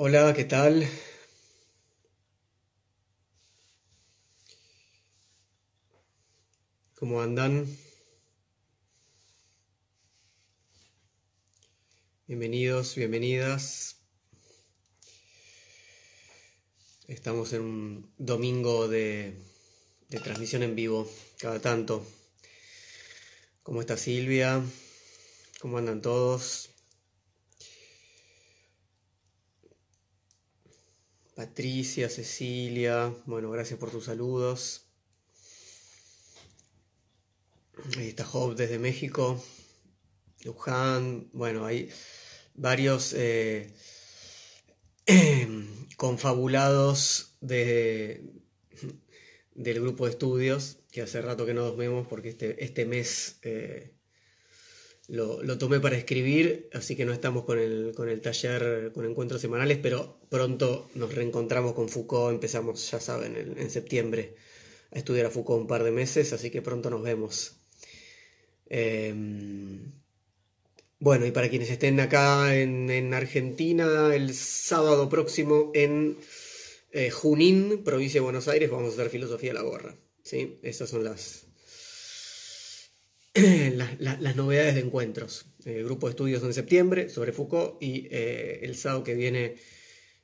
Hola, ¿qué tal? ¿Cómo andan? Bienvenidos, bienvenidas. Estamos en un domingo de, de transmisión en vivo, cada tanto. ¿Cómo está Silvia? ¿Cómo andan todos? Patricia, Cecilia, bueno, gracias por tus saludos. Ahí está Job desde México, Luján, bueno, hay varios eh, confabulados de, del grupo de estudios, que hace rato que no nos vemos porque este, este mes eh, lo, tomé para escribir, así que no estamos con el, con el taller, con encuentros semanales, pero pronto nos reencontramos con Foucault, empezamos, ya saben, en, septiembre a estudiar a Foucault un par de meses, así que pronto nos vemos. Em, bueno, y para quienes estén acá en, Argentina, el sábado próximo en eh, Junín, provincia de Buenos Aires, vamos a hacer filosofía a la gorra. ¿sí? Esas son las, las novedades de encuentros. El grupo de estudios en septiembre sobre Foucault y eh, el sábado que viene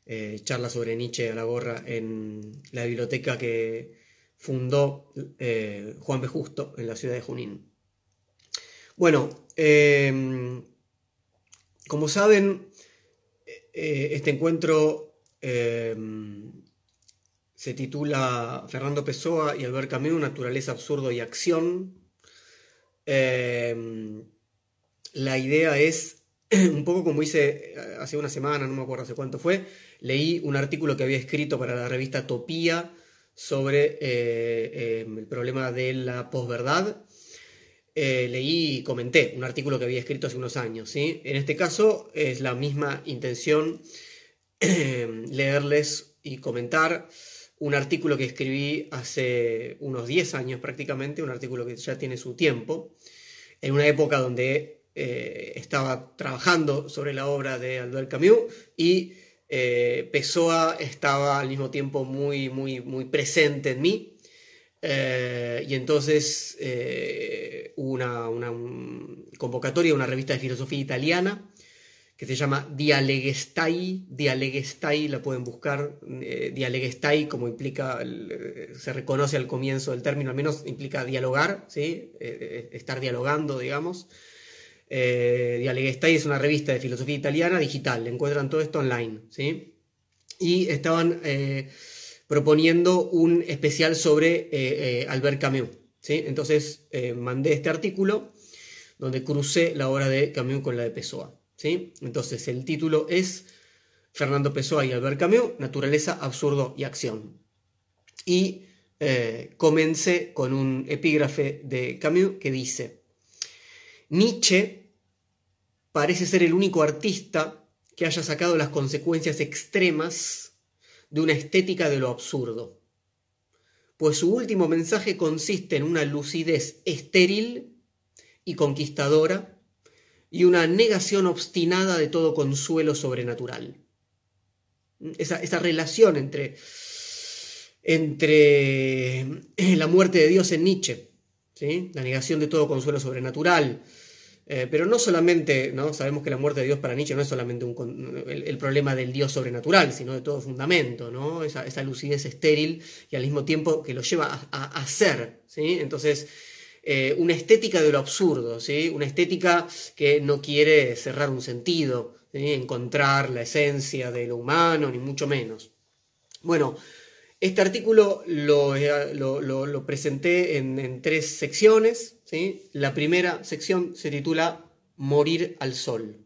eh, charla sobre Nietzsche a la gorra en la biblioteca que fundó eh, Juan B. Justo en la ciudad de Junín. Bueno, em, como saben, este encuentro em, se titula Fernando Pessoa y Albert Camus, Naturaleza, Absurdo y Acción. Em, la idea es, un poco como hice eh, hace una semana, no me acuerdo hace cuánto fue, leí un artículo que había escrito para la revista Topía sobre eh, em, el problema de la posverdad. Eh, leí y comenté un artículo que había escrito hace unos años. En este caso es la misma intención leerles y comentar un artículo que escribí hace unos 10 años prácticamente, un artículo que ya tiene su tiempo, en una época donde eh, estaba trabajando sobre la obra de Albert Camus y eh, Pessoa estaba al mismo tiempo muy, muy, muy presente en mí. Eh, y entonces hubo una, una convocatoria, una revista de filosofía italiana, que se llama Dialegestai. Dialegestai la pueden buscar. Eh, Dialegestai, como implica, eh, se reconoce al comienzo del término, al menos implica dialogar, ¿sí? Eh, estar dialogando, digamos. Dialegestai es una revista de filosofía italiana digital, encuentran todo esto online. ¿sí? Y estaban proponiendo un especial sobre Albert Camus. ¿sí? Entonces mandé este artículo donde crucé la obra de Camus con la de Pessoa. Entonces el título es Fernando Pessoa y Albert Camus, Naturaleza, Absurdo y Acción. Y eh, comencé con un epígrafe de Camus que dice, Nietzsche parece ser el único artista que haya sacado las consecuencias extremas de una estética de lo absurdo, pues su último mensaje consiste en una lucidez estéril y conquistadora y una negación obstinada de todo consuelo sobrenatural. Esa, relación entre, entre eh, la muerte de Dios en Nietzsche, ¿sí? la negación de todo consuelo sobrenatural, eh, pero no solamente, ¿no? sabemos que la muerte de Dios para Nietzsche no es solamente el, problema del Dios sobrenatural, sino de todo fundamento, ¿no? esa, lucidez estéril y al mismo tiempo que lo lleva a, a, ser. ¿sí? Entonces, eh, una estética de lo absurdo, ¿sí? una estética que no quiere cerrar un sentido, encontrar la esencia de lo humano, ni mucho menos. Bueno, este artículo lo, eh, presenté en, tres secciones. ¿sí? La primera sección se titula Morir al Sol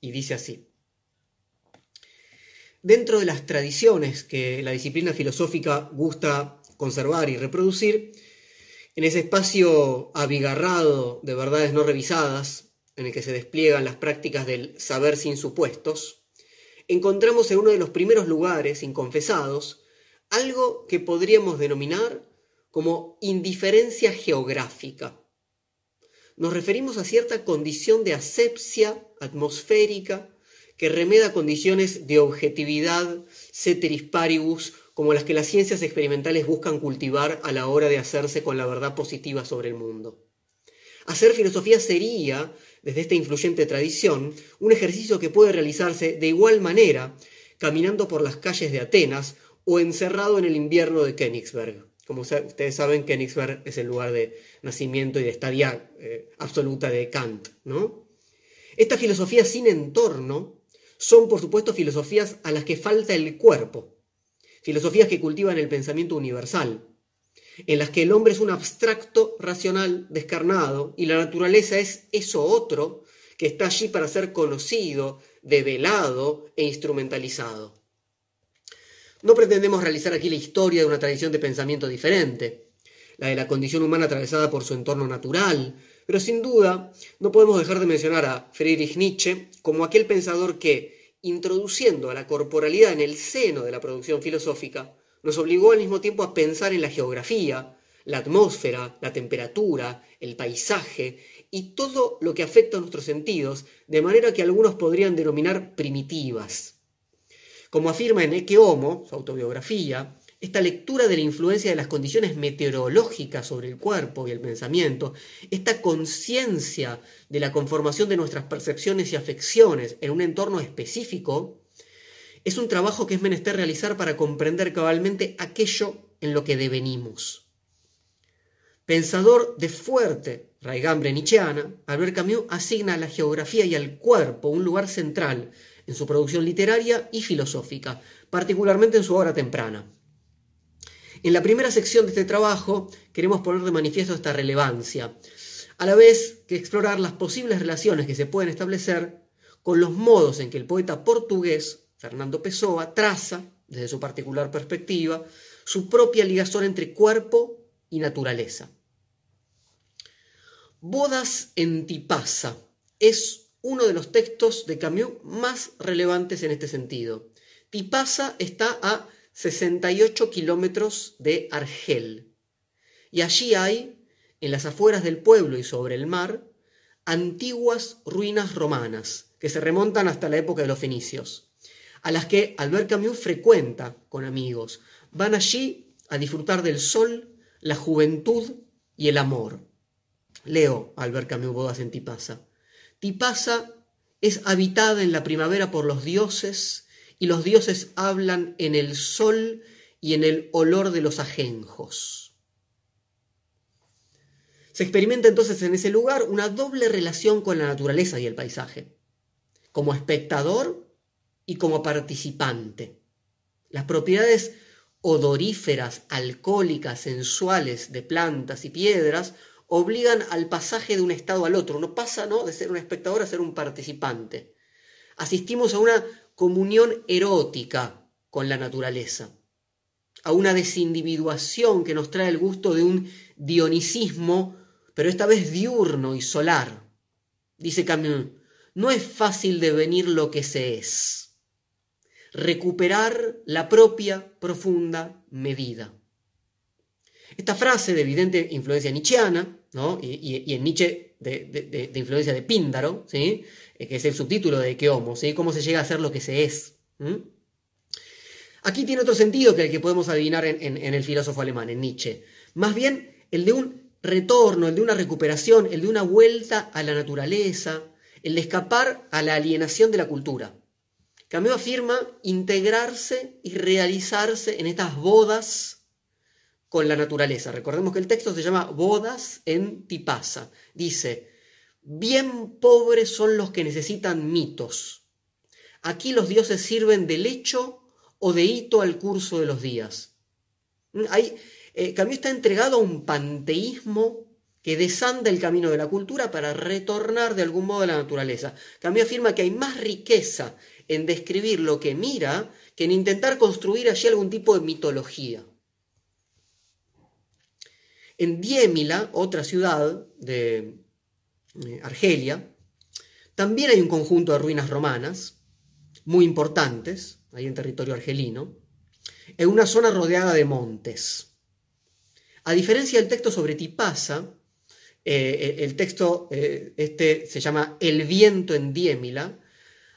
y dice así. Dentro de las tradiciones que la disciplina filosófica gusta conservar y reproducir, en ese espacio abigarrado de verdades no revisadas, en el que se despliegan las prácticas del saber sin supuestos, encontramos en uno de los primeros lugares inconfesados algo que podríamos denominar como indiferencia geográfica. Nos referimos a cierta condición de asepsia atmosférica que remeda condiciones de objetividad, ceteris paribus, como las que las ciencias experimentales buscan cultivar a la hora de hacerse con la verdad positiva sobre el mundo. Hacer filosofía sería, desde esta influyente tradición, un ejercicio que puede realizarse de igual manera caminando por las calles de Atenas o encerrado en el invierno de Königsberg. Como ustedes saben, Königsberg es el lugar de nacimiento y de estadía eh, absoluta de Kant. ¿no? Estas filosofías sin entorno son, por supuesto, filosofías a las que falta el cuerpo, filosofías que cultivan el pensamiento universal, en las que el hombre es un abstracto racional descarnado y la naturaleza es eso otro que está allí para ser conocido, develado e instrumentalizado. No pretendemos realizar aquí la historia de una tradición de pensamiento diferente, la de la condición humana atravesada por su entorno natural, pero sin duda no podemos dejar de mencionar a Friedrich Nietzsche como aquel pensador que, introduciendo a la corporalidad en el seno de la producción filosófica, nos obligó al mismo tiempo a pensar en la geografía, la atmósfera, la temperatura, el paisaje y todo lo que afecta a nuestros sentidos, de manera que algunos podrían denominar primitivas. Como afirma en Ecce Homo, su autobiografía, esta lectura de la influencia de las condiciones meteorológicas sobre el cuerpo y el pensamiento, esta conciencia de la conformación de nuestras percepciones y afecciones en un entorno específico, es un trabajo que es menester realizar para comprender cabalmente aquello en lo que devenimos. Pensador de fuerte raigambre nietzscheana, Albert Camus asigna a la geografía y al cuerpo un lugar central en su producción literaria y filosófica, particularmente en su obra temprana. En la primera sección de este trabajo queremos poner de manifiesto esta relevancia, a la vez que explorar las posibles relaciones que se pueden establecer con los modos en que el poeta portugués Fernando Pessoa traza, desde su particular perspectiva, su propia ligazón entre cuerpo y naturaleza. Bodas en Tipasa es uno de los textos de Camus más relevantes en este sentido. Tipasa está a 68 kilómetros de Argel y allí hay, en las afueras del pueblo y sobre el mar, antiguas ruinas romanas que se remontan hasta la época de los fenicios a las que Albert Camus frecuenta con amigos. Van allí a disfrutar del sol, la juventud y el amor. Leo Albert Camus Bodas en Tipasa. Tipasa es habitada en la primavera por los dioses y los dioses hablan en el sol y en el olor de los ajenjos. Se experimenta entonces en ese lugar una doble relación con la naturaleza y el paisaje. Como espectador y como participante. Las propiedades odoríferas, alcohólicas, sensuales de plantas y piedras obligan al pasaje de un estado al otro. Uno pasa ¿no? de ser un espectador a ser un participante. Asistimos a una comunión erótica con la naturaleza, a una desindividuación que nos trae el gusto de un dionisismo, pero esta vez diurno y solar. Dice Camus, no es fácil devenir lo que se es recuperar la propia profunda medida. Esta frase de evidente influencia nietzscheana, y, en Nietzsche de, influencia de Píndaro, ¿sí? Que es el subtítulo de Que Homo, ¿sí? cómo se llega a ser lo que se es. Aquí tiene otro sentido que el que podemos adivinar en, en el filósofo alemán, en Nietzsche. Más bien el de un retorno, el de una recuperación, el de una vuelta a la naturaleza, el de escapar a la alienación de la cultura. Camus afirma integrarse y realizarse en estas bodas con la naturaleza. Recordemos que el texto se llama Bodas en Tipasa. Dice, bien pobres son los que necesitan mitos. Aquí los dioses sirven de lecho o de hito al curso de los días. Hay, eh, está entregado a un panteísmo que desanda el camino de la cultura para retornar de algún modo a la naturaleza. Camus afirma que hay más riqueza en describir lo que mira que en intentar construir allí algún tipo de mitología. En Diémila, otra ciudad de eh, Argelia, también hay un conjunto de ruinas romanas muy importantes, ahí en territorio argelino, en una zona rodeada de montes. A diferencia del texto sobre Tipasa, eh, el texto este se llama El viento en Diémila,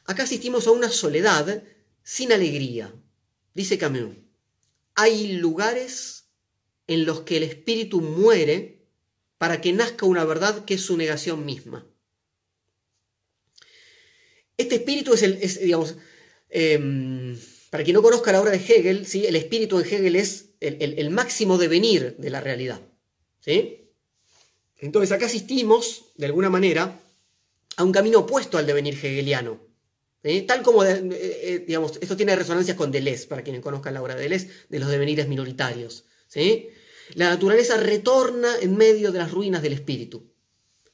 acá asistimos a una soledad sin alegría. Dice Camus, hay lugares en los que el espíritu muere para que nazca una verdad que es su negación misma. Este espíritu es el, digamos, em, para quien no conozca la obra de Hegel, ¿sí? el espíritu en Hegel es el, máximo devenir de la realidad. ¿sí? Entonces acá asistimos, de alguna manera, a un camino opuesto al devenir hegeliano. Tal como, eh, eh, digamos, esto tiene resonancias con Deleuze, para quienes conozcan la obra de Deleuze, de los devenires minoritarios. ¿sí? La naturaleza retorna en medio de las ruinas del espíritu.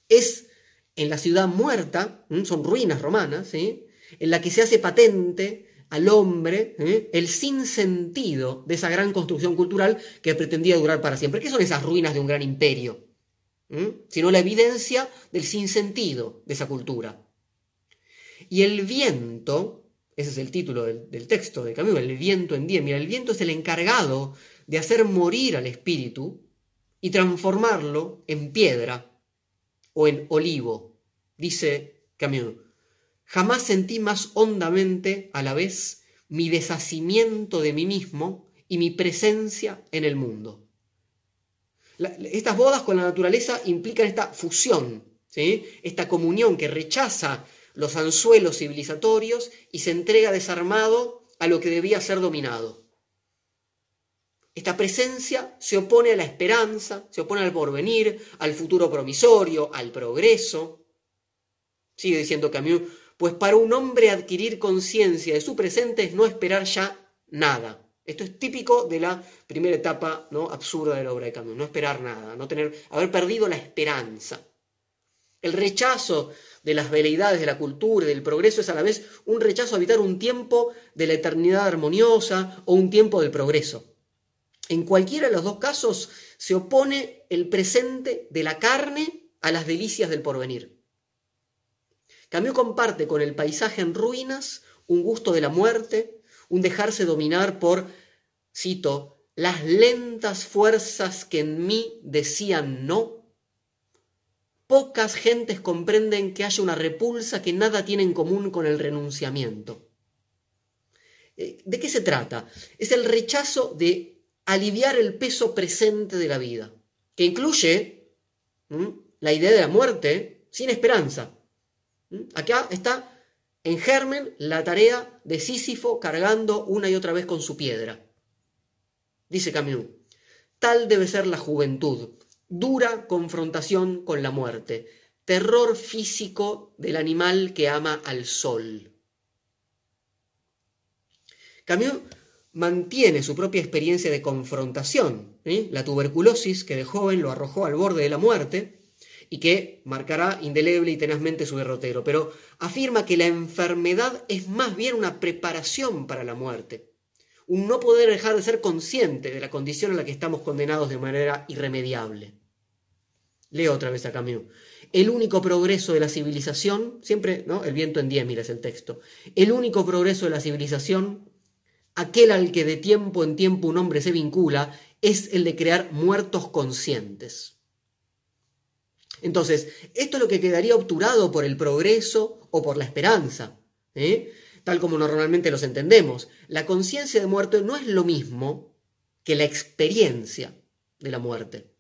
Es en la ciudad muerta, son ruinas romanas, en la que se hace patente al hombre el sinsentido de esa gran construcción cultural que pretendía durar para siempre. ¿Qué son esas ruinas de un gran imperio? Sino la evidencia del sinsentido de esa cultura. Y el viento, ese es el título del, texto de Camus, el viento en día. Mira, el viento es el encargado de hacer morir al espíritu y transformarlo en piedra o en olivo, dice Camus. Jamás sentí más hondamente a la vez mi deshacimiento de mí mismo y mi presencia en el mundo. estas bodas con la naturaleza implican esta fusión, ¿sí? esta comunión que rechaza los anzuelos civilizatorios y se entrega desarmado a lo que debía ser dominado. Esta presencia se opone a la esperanza, se opone al porvenir, al futuro promisorio, al progreso. Sigue diciendo Camus, pues para un hombre adquirir conciencia de su presente es no esperar ya nada. Esto es típico de la primera etapa ¿no? absurda de la obra de Camus, no esperar nada, no tener, haber perdido la esperanza. El rechazo de las veleidades de la cultura y del progreso es a la vez un rechazo a evitar un tiempo de la eternidad armoniosa o un tiempo del progreso. En cualquiera de los dos casos se opone el presente de la carne a las delicias del porvenir. Camus comparte con el paisaje en ruinas un gusto de la muerte, un dejarse dominar por, cito, las lentas fuerzas que en mí decían no. Pocas gentes comprenden que haya una repulsa que nada tiene en común con el renunciamiento. Eh, ¿De qué se trata? Es el rechazo de aliviar el peso presente de la vida, que incluye la idea de la muerte sin esperanza, ¿Mm? Acá está en germen la tarea de Sísifo cargando una y otra vez con su piedra. Dice Camus, tal debe ser la juventud, dura confrontación con la muerte, terror físico del animal que ama al sol. Camus mantiene su propia experiencia de confrontación. La tuberculosis que de joven lo arrojó al borde de la muerte y que marcará indeleble y tenazmente su derrotero, pero afirma que la enfermedad es más bien una preparación para la muerte, un no poder dejar de ser consciente de la condición a la que estamos condenados de manera irremediable. Leo otra vez a Camus. El único progreso de la civilización, siempre, ¿no? El viento en diez, mira, es el texto. El único progreso de la civilización, aquel al que de tiempo en tiempo un hombre se vincula, es el de crear muertos conscientes. Entonces, esto es lo que quedaría obturado por el progreso o por la esperanza, ¿eh? tal como normalmente los entendemos. La conciencia de muerte no es lo mismo que la experiencia de la muerte.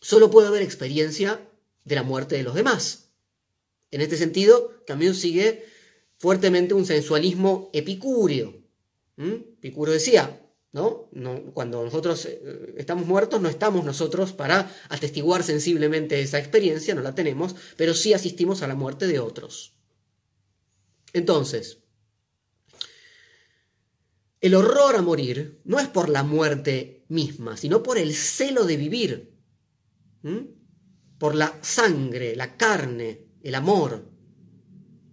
Solo puede haber experiencia de la muerte de los demás. En este sentido, Camus sigue fuertemente un sensualismo epicúreo. Epicúreo decía, ¿no? cuando nosotros eh, estamos muertos, no estamos nosotros para atestiguar sensiblemente esa experiencia, no la tenemos, pero sí asistimos a la muerte de otros. Entonces, el horror a morir no es por la muerte misma, sino por el celo de vivir, por la sangre, la carne, el amor,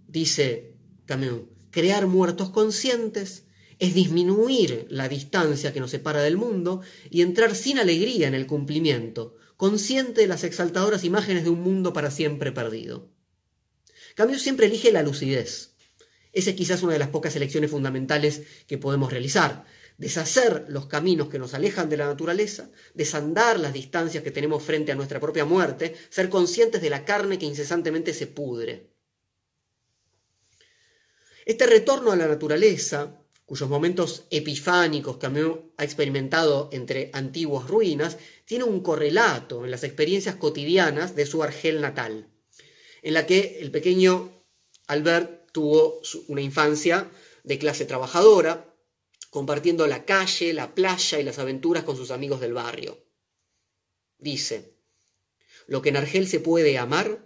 dice Camus, crear muertos conscientes es disminuir la distancia que nos separa del mundo y entrar sin alegría en el cumplimiento, consciente de las exaltadoras imágenes de un mundo para siempre perdido. Camus siempre elige la lucidez. Esa es quizás una de las pocas elecciones fundamentales que podemos realizar. Deshacer los caminos que nos alejan de la naturaleza, desandar las distancias que tenemos frente a nuestra propia muerte, ser conscientes de la carne que incesantemente se pudre. Este retorno a la naturaleza, cuyos momentos epifánicos Camus ha experimentado entre antiguas ruinas, tiene un correlato en las experiencias cotidianas de su Argel natal, en la que el pequeño Albert tuvo una infancia de clase trabajadora, compartiendo la calle, la playa y las aventuras con sus amigos del barrio. Dice, lo que en Argel se puede amar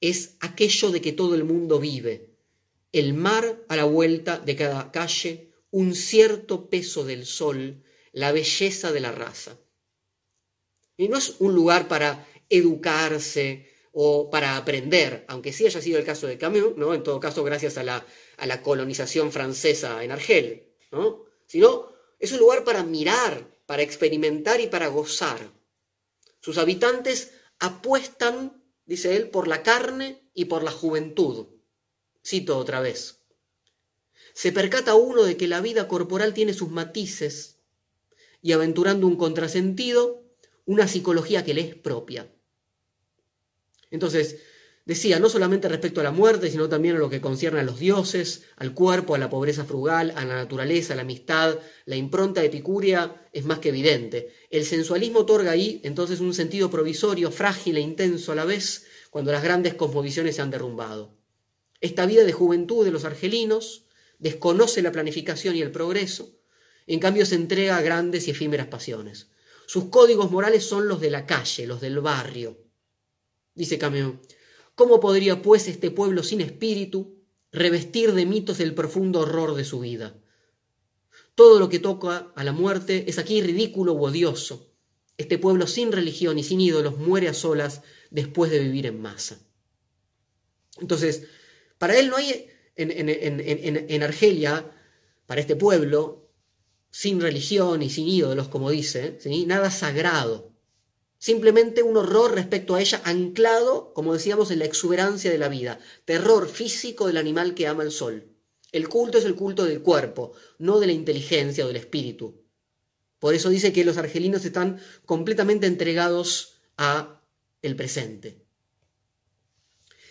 es aquello de que todo el mundo vive, el mar a la vuelta de cada calle, un cierto peso del sol, la belleza de la raza. Y no es un lugar para educarse o para aprender, aunque sí haya sido el caso de Camus, ¿no? en todo caso gracias a la, a la colonización francesa en Argel, ¿no? sino es un lugar para mirar, para experimentar y para gozar. Sus habitantes apuestan, dice él, por la carne y por la juventud. Cito otra vez. Se percata uno de que la vida corporal tiene sus matices y aventurando un contrasentido, una psicología que le es propia. Entonces, decía, no solamente respecto a la muerte, sino también a lo que concierne a los dioses, al cuerpo, a la pobreza frugal, a la naturaleza, a la amistad, la impronta epicúrea es más que evidente. El sensualismo otorga ahí entonces un sentido provisorio, frágil e intenso a la vez, cuando las grandes cosmovisiones se han derrumbado. Esta vida de juventud de los argelinos desconoce la planificación y el progreso, en cambio se entrega a grandes y efímeras pasiones. Sus códigos morales son los de la calle, los del barrio. Dice Camus, ¿cómo podría pues este pueblo sin espíritu revestir de mitos el profundo horror de su vida? Todo lo que toca a la muerte es aquí ridículo u odioso. Este pueblo sin religión y sin ídolos muere a solas después de vivir en masa. Entonces, para él no hay en, Argelia, para este pueblo, sin religión y sin ídolos, como dice, nada sagrado. Simplemente un horror respecto a ella anclado, como decíamos, en la exuberancia de la vida. Terror físico del animal que ama el sol. El culto es el culto del cuerpo, no de la inteligencia o del espíritu. Por eso dice que los argelinos están completamente entregados a el presente.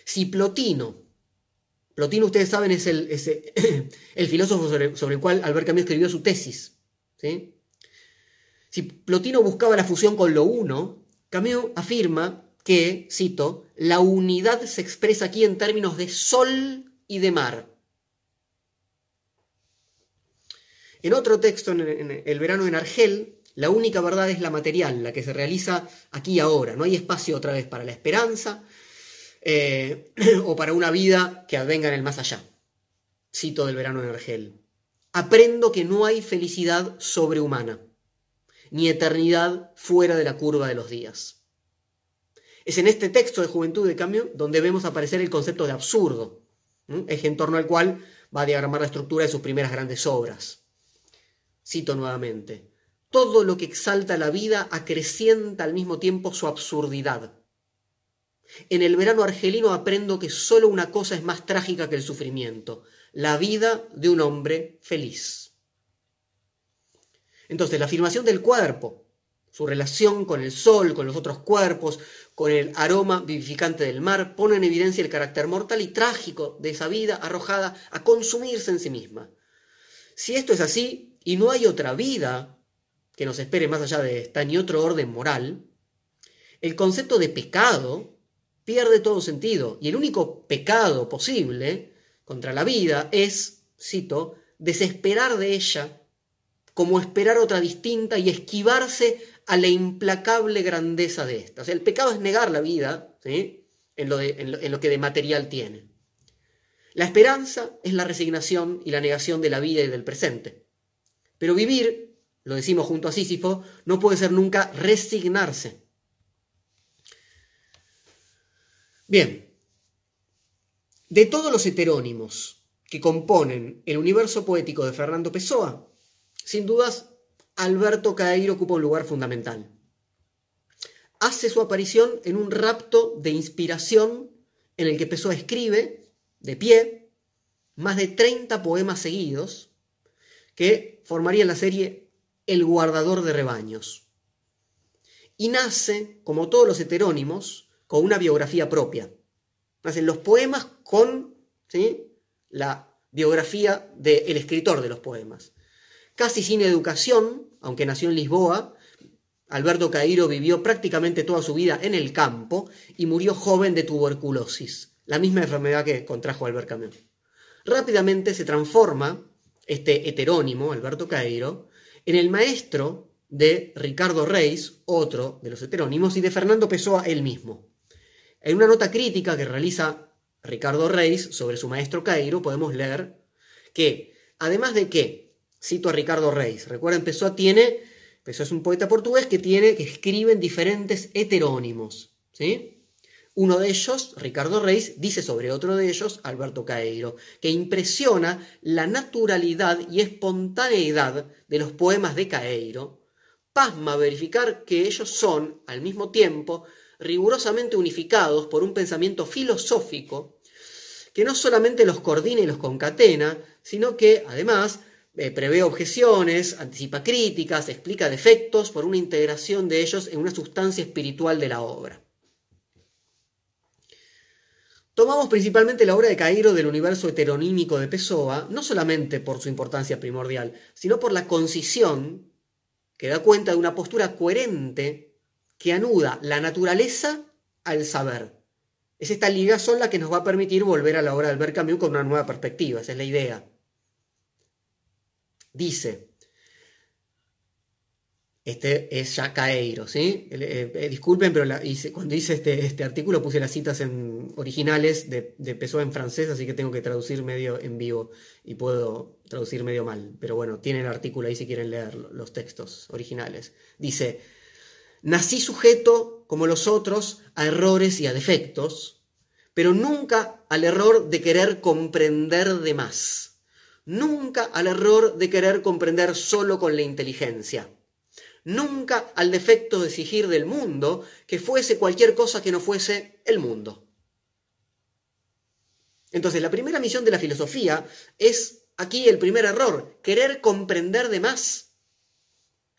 Si Plotino Plotino, ustedes saben, es el, el filósofo sobre, el cual Albert Camus escribió su tesis. Si Plotino buscaba la fusión con lo uno, Camus afirma que, cito, la unidad se expresa aquí en términos de sol y de mar. En otro texto, en, El verano en Argel, la única verdad es la material, la que se realiza aquí y ahora. No hay espacio otra vez para la esperanza, eh, o para una vida que advenga en el más allá. Cito del verano en Argel. Aprendo que no hay felicidad sobrehumana, ni eternidad fuera de la curva de los días. Es en este texto de Juventud de Cambio donde vemos aparecer el concepto de absurdo, eje en torno al cual va a diagramar la estructura de sus primeras grandes obras. Cito nuevamente. Todo lo que exalta la vida acrecienta al mismo tiempo su absurdidad. En el verano argelino aprendo que solo una cosa es más trágica que el sufrimiento, la vida de un hombre feliz. Entonces, la afirmación del cuerpo, su relación con el sol, con los otros cuerpos, con el aroma vivificante del mar, pone en evidencia el carácter mortal y trágico de esa vida arrojada a consumirse en sí misma. Si esto es así, y no hay otra vida que nos espere más allá de esta, ni otro orden moral, el concepto de pecado pierde todo sentido. Y el único pecado posible contra la vida es, cito, desesperar de ella como esperar otra distinta y esquivarse a la implacable grandeza de esta. O sea, el pecado es negar la vida en, lo en lo que de material tiene. La esperanza es la resignación y la negación de la vida y del presente. Pero vivir, lo decimos junto a Sísifo, no puede ser nunca resignarse. Bien, de todos los heterónimos que componen el universo poético de Fernando Pessoa, sin dudas, Alberto Caeiro ocupa un lugar fundamental. Hace su aparición en un rapto de inspiración en el que Pessoa escribe, de pie, más de 30 poemas seguidos que formarían la serie El guardador de rebaños. Y nace, como todos los heterónimos, con una biografía propia. Nacen los poemas con ¿sí? la biografía del escritor de los poemas. Casi sin educación, aunque nació en Lisboa, Alberto Cairo vivió prácticamente toda su vida en el campo y murió joven de tuberculosis, la misma enfermedad que contrajo Albert Camus. Rápidamente se transforma este heterónimo, Alberto Cairo, en el maestro de Ricardo Reis, otro de los heterónimos, y de Fernando Pessoa él mismo. En una nota crítica que realiza Ricardo Reis sobre su maestro Cairo, podemos leer que, además de que, cito a Ricardo Reis, recuerden, Pessoa tiene eso es un poeta portugués que tiene, que escribe en diferentes heterónimos. ¿sí? Uno de ellos, Ricardo Reis, dice sobre otro de ellos, Alberto Caeiro, que impresiona la naturalidad y espontaneidad de los poemas de Caeiro. Pasma verificar que ellos son, al mismo tiempo, rigurosamente unificados por un pensamiento filosófico que no solamente los coordina y los concatena, sino que, además, eh, prevé objeciones, anticipa críticas, explica defectos por una integración de ellos en una sustancia espiritual de la obra. Tomamos principalmente la obra de Cairo del universo heteronímico de Pessoa, no solamente por su importancia primordial, sino por la concisión que da cuenta de una postura coherente que anuda la naturaleza al saber. Es esta son la que nos va a permitir volver a la obra de Albert Camus con una nueva perspectiva, esa es la idea. Dice, este es ya Caeiro, ¿sí? Eh, eh, disculpen, pero cuando hice este, este, artículo puse las citas en, originales de, de Pessoa en francés, así que tengo que traducir medio en vivo y puedo traducir medio mal. Pero bueno, tienen el artículo ahí si quieren leer los textos originales. Dice, nací sujeto, como los otros, a errores y a defectos, pero nunca al error de querer comprender de más nunca al error de querer comprender solo con la inteligencia, nunca al defecto de exigir del mundo que fuese cualquier cosa que no fuese el mundo. Entonces, la primera misión de la filosofía es aquí el primer error, querer comprender de más.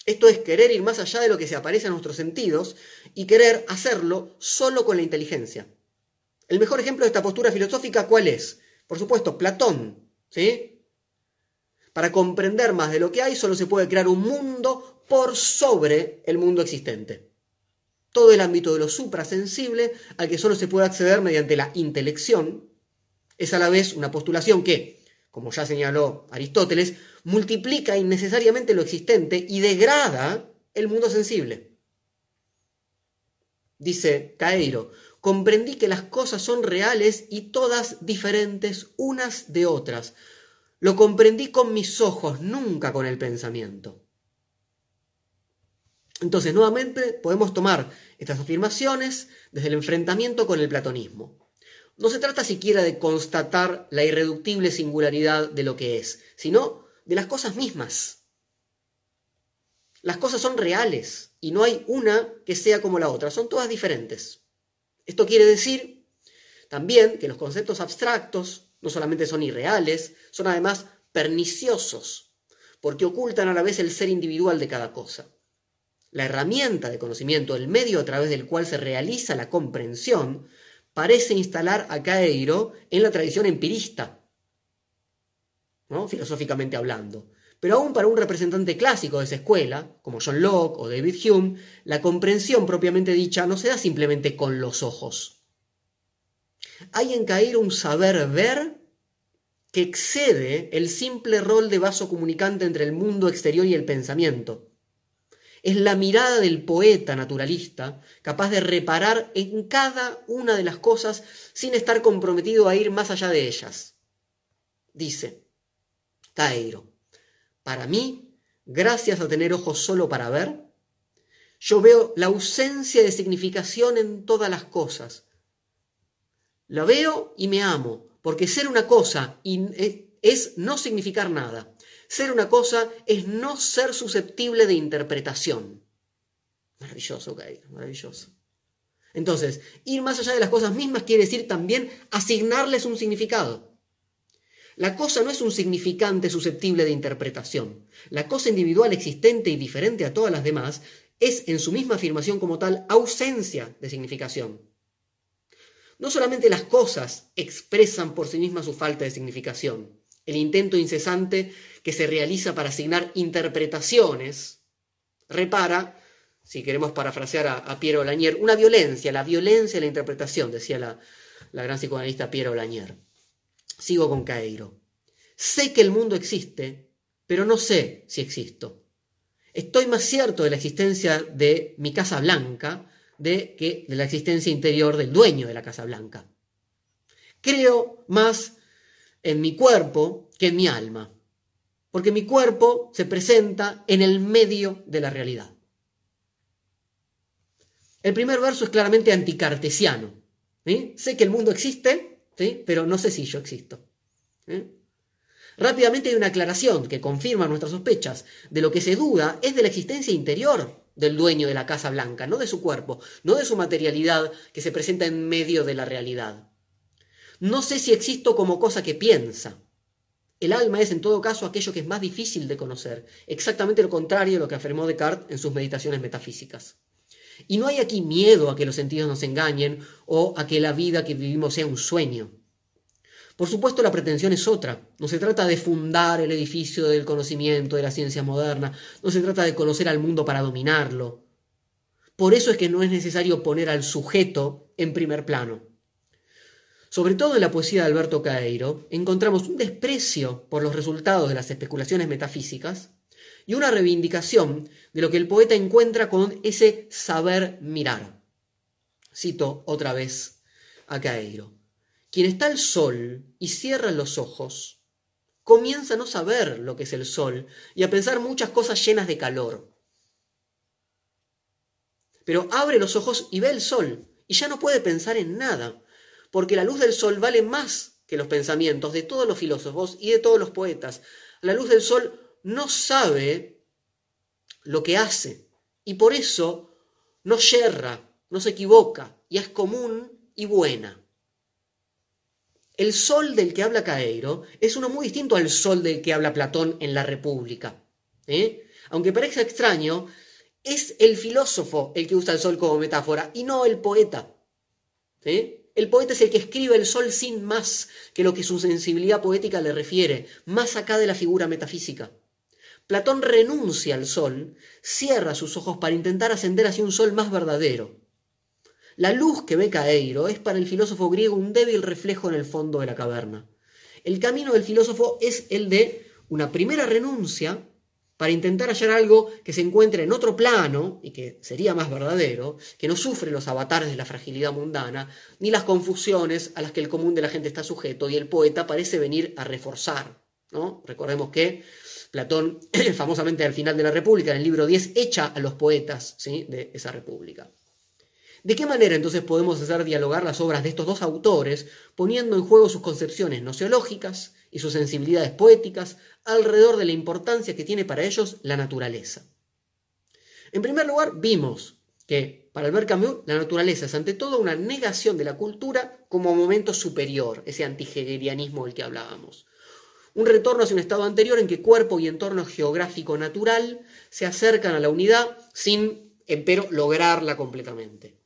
Esto es querer ir más allá de lo que se aparece a nuestros sentidos y querer hacerlo solo con la inteligencia. El mejor ejemplo de esta postura filosófica, ¿cuál es? Por supuesto, Platón, ¿sí? Para comprender más de lo que hay, solo se puede crear un mundo por sobre el mundo existente. Todo el ámbito de lo suprasensible al que solo se puede acceder mediante la intelección es a la vez una postulación que, como ya señaló Aristóteles, multiplica innecesariamente lo existente y degrada el mundo sensible. Dice Caeiro, comprendí que las cosas son reales y todas diferentes unas de otras, lo comprendí con mis ojos, nunca con el pensamiento. Entonces, nuevamente podemos tomar estas afirmaciones desde el enfrentamiento con el platonismo. No se trata siquiera de constatar la irreductible singularidad de lo que es, sino de las cosas mismas. Las cosas son reales y no hay una que sea como la otra, son todas diferentes. Esto quiere decir también que los conceptos abstractos no solamente son irreales, son además perniciosos, porque ocultan a la vez el ser individual de cada cosa. La herramienta de conocimiento, el medio a través del cual se realiza la comprensión, parece instalar a Caeiro en la tradición empirista, ¿no? filosóficamente hablando. Pero aún para un representante clásico de esa escuela, como John Locke o David Hume, la comprensión propiamente dicha no se da simplemente con los ojos hay en Cairo un saber ver que excede el simple rol de vaso comunicante entre el mundo exterior y el pensamiento. Es la mirada del poeta naturalista capaz de reparar en cada una de las cosas sin estar comprometido a ir más allá de ellas. Dice, Cairo, para mí, gracias a tener ojos solo para ver, yo veo la ausencia de significación en todas las cosas, la veo y me amo, porque ser una cosa es no significar nada. Ser una cosa es no ser susceptible de interpretación. Maravilloso, Cairo, maravilloso. Entonces, ir más allá de las cosas mismas quiere decir también asignarles un significado. La cosa no es un significante susceptible de interpretación. La cosa individual existente y diferente a todas las demás es en su misma afirmación como tal ausencia de significación. No solamente las cosas expresan por sí mismas su falta de significación, el intento incesante que se realiza para asignar interpretaciones, repara, si queremos parafrasear a, Piero Lanier, una violencia, la violencia de la interpretación, decía la, la gran psicoanalista Piero Lanier. Sigo con Caeiro. Sé que el mundo existe, pero no sé si existo. Estoy más cierto de la existencia de mi Casa Blanca de que de la existencia interior del dueño de la Casa Blanca. Creo más en mi cuerpo que en mi alma, porque mi cuerpo se presenta en el medio de la realidad. El primer verso es claramente anticartesiano. Sé que el mundo existe, pero no sé si yo existo. Rápidamente hay una aclaración que confirma nuestras sospechas. De lo que se duda es de la existencia interior del dueño de la Casa Blanca, no de su cuerpo, no de su materialidad que se presenta en medio de la realidad. No sé si existo como cosa que piensa. El alma es en todo caso aquello que es más difícil de conocer, exactamente lo contrario de lo que afirmó Descartes en sus meditaciones metafísicas. Y no hay aquí miedo a que los sentidos nos engañen o a que la vida que vivimos sea un sueño. Por supuesto, la pretensión es otra. No se trata de fundar el edificio del conocimiento de la ciencia moderna, no se trata de conocer al mundo para dominarlo. Por eso es que no es necesario poner al sujeto en primer plano. Sobre todo en la poesía de Alberto Caeiro encontramos un desprecio por los resultados de las especulaciones metafísicas y una reivindicación de lo que el poeta encuentra con ese saber mirar. Cito otra vez a Caeiro. Quien está al sol y cierra los ojos, comienza a no saber lo que es el sol y a pensar muchas cosas llenas de calor. Pero abre los ojos y ve el sol y ya no puede pensar en nada, porque la luz del sol vale más que los pensamientos de todos los filósofos y de todos los poetas. La luz del sol no sabe lo que hace y por eso no yerra, no se equivoca y es común y buena. El sol del que habla Caeiro es uno muy distinto al sol del que habla Platón en la República. ¿eh? Aunque parezca extraño, es el filósofo el que usa el sol como metáfora y no el poeta. ¿eh? El poeta es el que escribe el sol sin más que lo que su sensibilidad poética le refiere, más acá de la figura metafísica. Platón renuncia al sol, cierra sus ojos para intentar ascender hacia un sol más verdadero. La luz que ve Caeiro es para el filósofo griego un débil reflejo en el fondo de la caverna. El camino del filósofo es el de una primera renuncia para intentar hallar algo que se encuentre en otro plano y que sería más verdadero, que no sufre los avatares de la fragilidad mundana, ni las confusiones a las que el común de la gente está sujeto y el poeta parece venir a reforzar. ¿no? Recordemos que Platón, famosamente al final de la República, en el libro 10, echa a los poetas de esa República. ¿De qué manera entonces podemos hacer dialogar las obras de estos dos autores poniendo en juego sus concepciones nociológicas y sus sensibilidades poéticas alrededor de la importancia que tiene para ellos la naturaleza? En primer lugar, vimos que para Albert Camus la naturaleza es ante todo una negación de la cultura como momento superior, ese antihegelianismo del que hablábamos. Un retorno hacia un estado anterior en que cuerpo y entorno geográfico natural se acercan a la unidad sin, empero, lograrla completamente.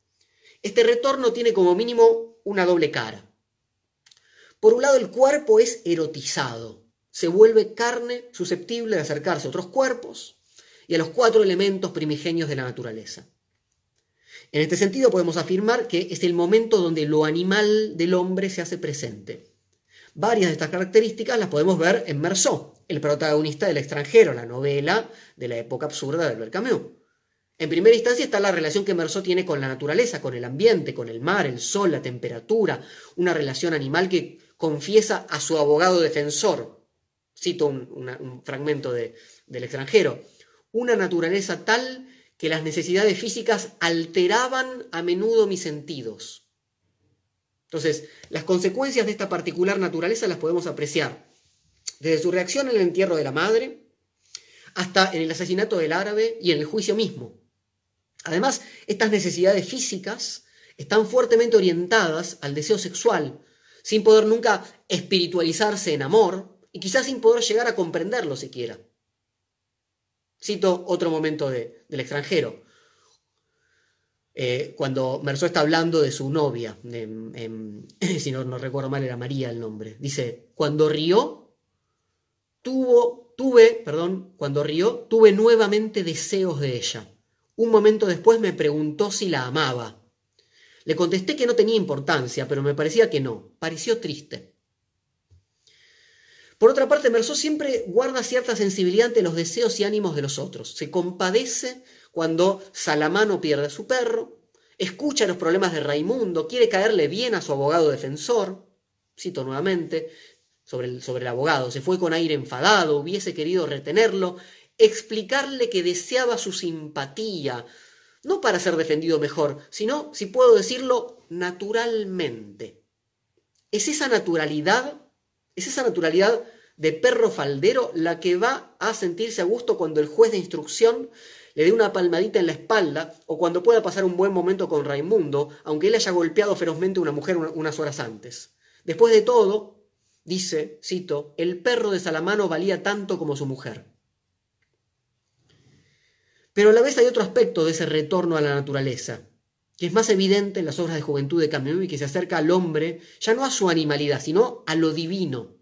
Este retorno tiene como mínimo una doble cara. Por un lado, el cuerpo es erotizado, se vuelve carne susceptible de acercarse a otros cuerpos y a los cuatro elementos primigenios de la naturaleza. En este sentido, podemos afirmar que es el momento donde lo animal del hombre se hace presente. Varias de estas características las podemos ver en Meursault, el protagonista del extranjero, la novela de la época absurda de Albert Camus. En primera instancia está la relación que Merceau tiene con la naturaleza, con el ambiente, con el mar, el sol, la temperatura, una relación animal que confiesa a su abogado defensor. Cito un, fragmento del extranjero. Una naturaleza tal que las necesidades físicas alteraban a menudo mis sentidos. Entonces, las consecuencias de esta particular naturaleza las podemos apreciar desde su reacción en el entierro de la madre hasta en el asesinato del árabe y en el juicio mismo. Además, estas necesidades físicas están fuertemente orientadas al deseo sexual, sin poder nunca espiritualizarse en amor y quizás sin poder llegar a comprenderlo siquiera. Cito otro momento del extranjero. Eh, cuando Merceau está hablando de su novia, si no, no recuerdo mal era María el nombre, dice, cuando rió, tuvo, tuve, perdón, cuando rió, tuve nuevamente deseos de ella. Un momento después me preguntó si la amaba. Le contesté que no tenía importancia, pero me parecía que no. Pareció triste. Por otra parte, Merceau siempre guarda cierta sensibilidad ante los deseos y ánimos de los otros. Se compadece cuando Salamano pierde a su perro, escucha los problemas de Raimundo, quiere caerle bien a su abogado defensor. Cito nuevamente sobre el, sobre el abogado. Se fue con aire enfadado, hubiese querido retenerlo, explicarle que deseaba su simpatía, no para ser defendido mejor, sino, si puedo decirlo, naturalmente. Es esa naturalidad, es esa naturalidad de perro faldero la que va a sentirse a gusto cuando el juez de instrucción le dé una palmadita en la espalda o cuando pueda pasar un buen momento con Raimundo, aunque él haya golpeado ferozmente a una mujer unas horas antes. Después de todo, dice, cito, el perro de Salamano valía tanto como su mujer. Pero a la vez hay otro aspecto de ese retorno a la naturaleza, que es más evidente en las obras de juventud de Camus y que se acerca al hombre, ya no a su animalidad, sino a lo divino.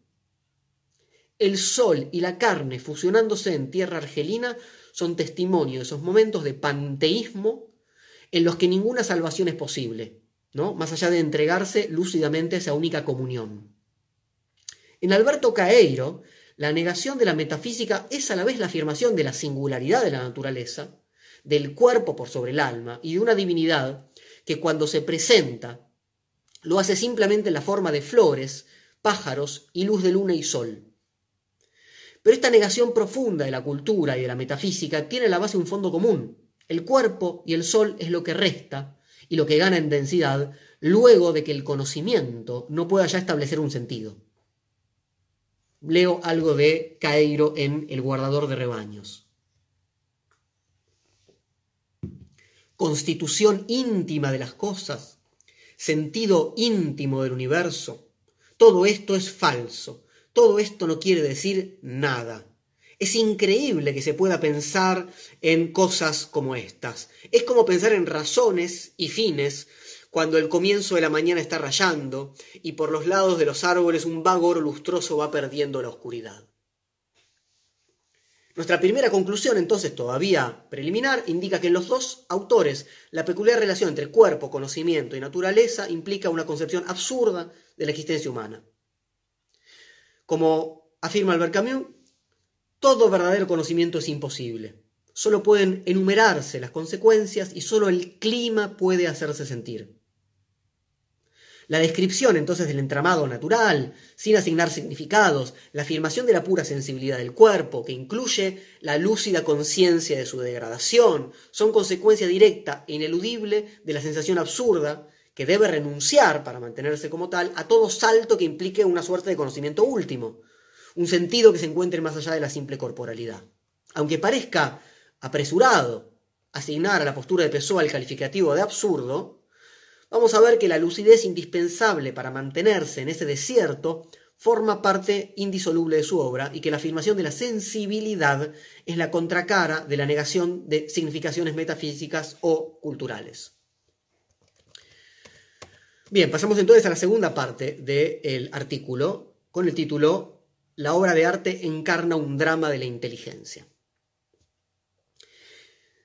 El sol y la carne fusionándose en tierra argelina son testimonio de esos momentos de panteísmo en los que ninguna salvación es posible, ¿no? más allá de entregarse lúcidamente a esa única comunión. En Alberto Caeiro, la negación de la metafísica es a la vez la afirmación de la singularidad de la naturaleza, del cuerpo por sobre el alma y de una divinidad que cuando se presenta lo hace simplemente en la forma de flores, pájaros y luz de luna y sol. Pero esta negación profunda de la cultura y de la metafísica tiene a la base un fondo común. El cuerpo y el sol es lo que resta y lo que gana en densidad luego de que el conocimiento no pueda ya establecer un sentido. Leo algo de Cairo en El guardador de rebaños. Constitución íntima de las cosas, sentido íntimo del universo, todo esto es falso, todo esto no quiere decir nada. Es increíble que se pueda pensar en cosas como estas. Es como pensar en razones y fines cuando el comienzo de la mañana está rayando y por los lados de los árboles un vago oro lustroso va perdiendo la oscuridad. Nuestra primera conclusión, entonces, todavía preliminar, indica que en los dos autores la peculiar relación entre cuerpo, conocimiento y naturaleza implica una concepción absurda de la existencia humana. Como afirma Albert Camus, todo verdadero conocimiento es imposible. Solo pueden enumerarse las consecuencias y solo el clima puede hacerse sentir. La descripción entonces del entramado natural, sin asignar significados, la afirmación de la pura sensibilidad del cuerpo, que incluye la lúcida conciencia de su degradación, son consecuencia directa e ineludible de la sensación absurda que debe renunciar para mantenerse como tal a todo salto que implique una suerte de conocimiento último, un sentido que se encuentre más allá de la simple corporalidad. Aunque parezca apresurado asignar a la postura de Pessoa el calificativo de absurdo, vamos a ver que la lucidez indispensable para mantenerse en ese desierto forma parte indisoluble de su obra y que la afirmación de la sensibilidad es la contracara de la negación de significaciones metafísicas o culturales. Bien, pasamos entonces a la segunda parte del artículo con el título La obra de arte encarna un drama de la inteligencia.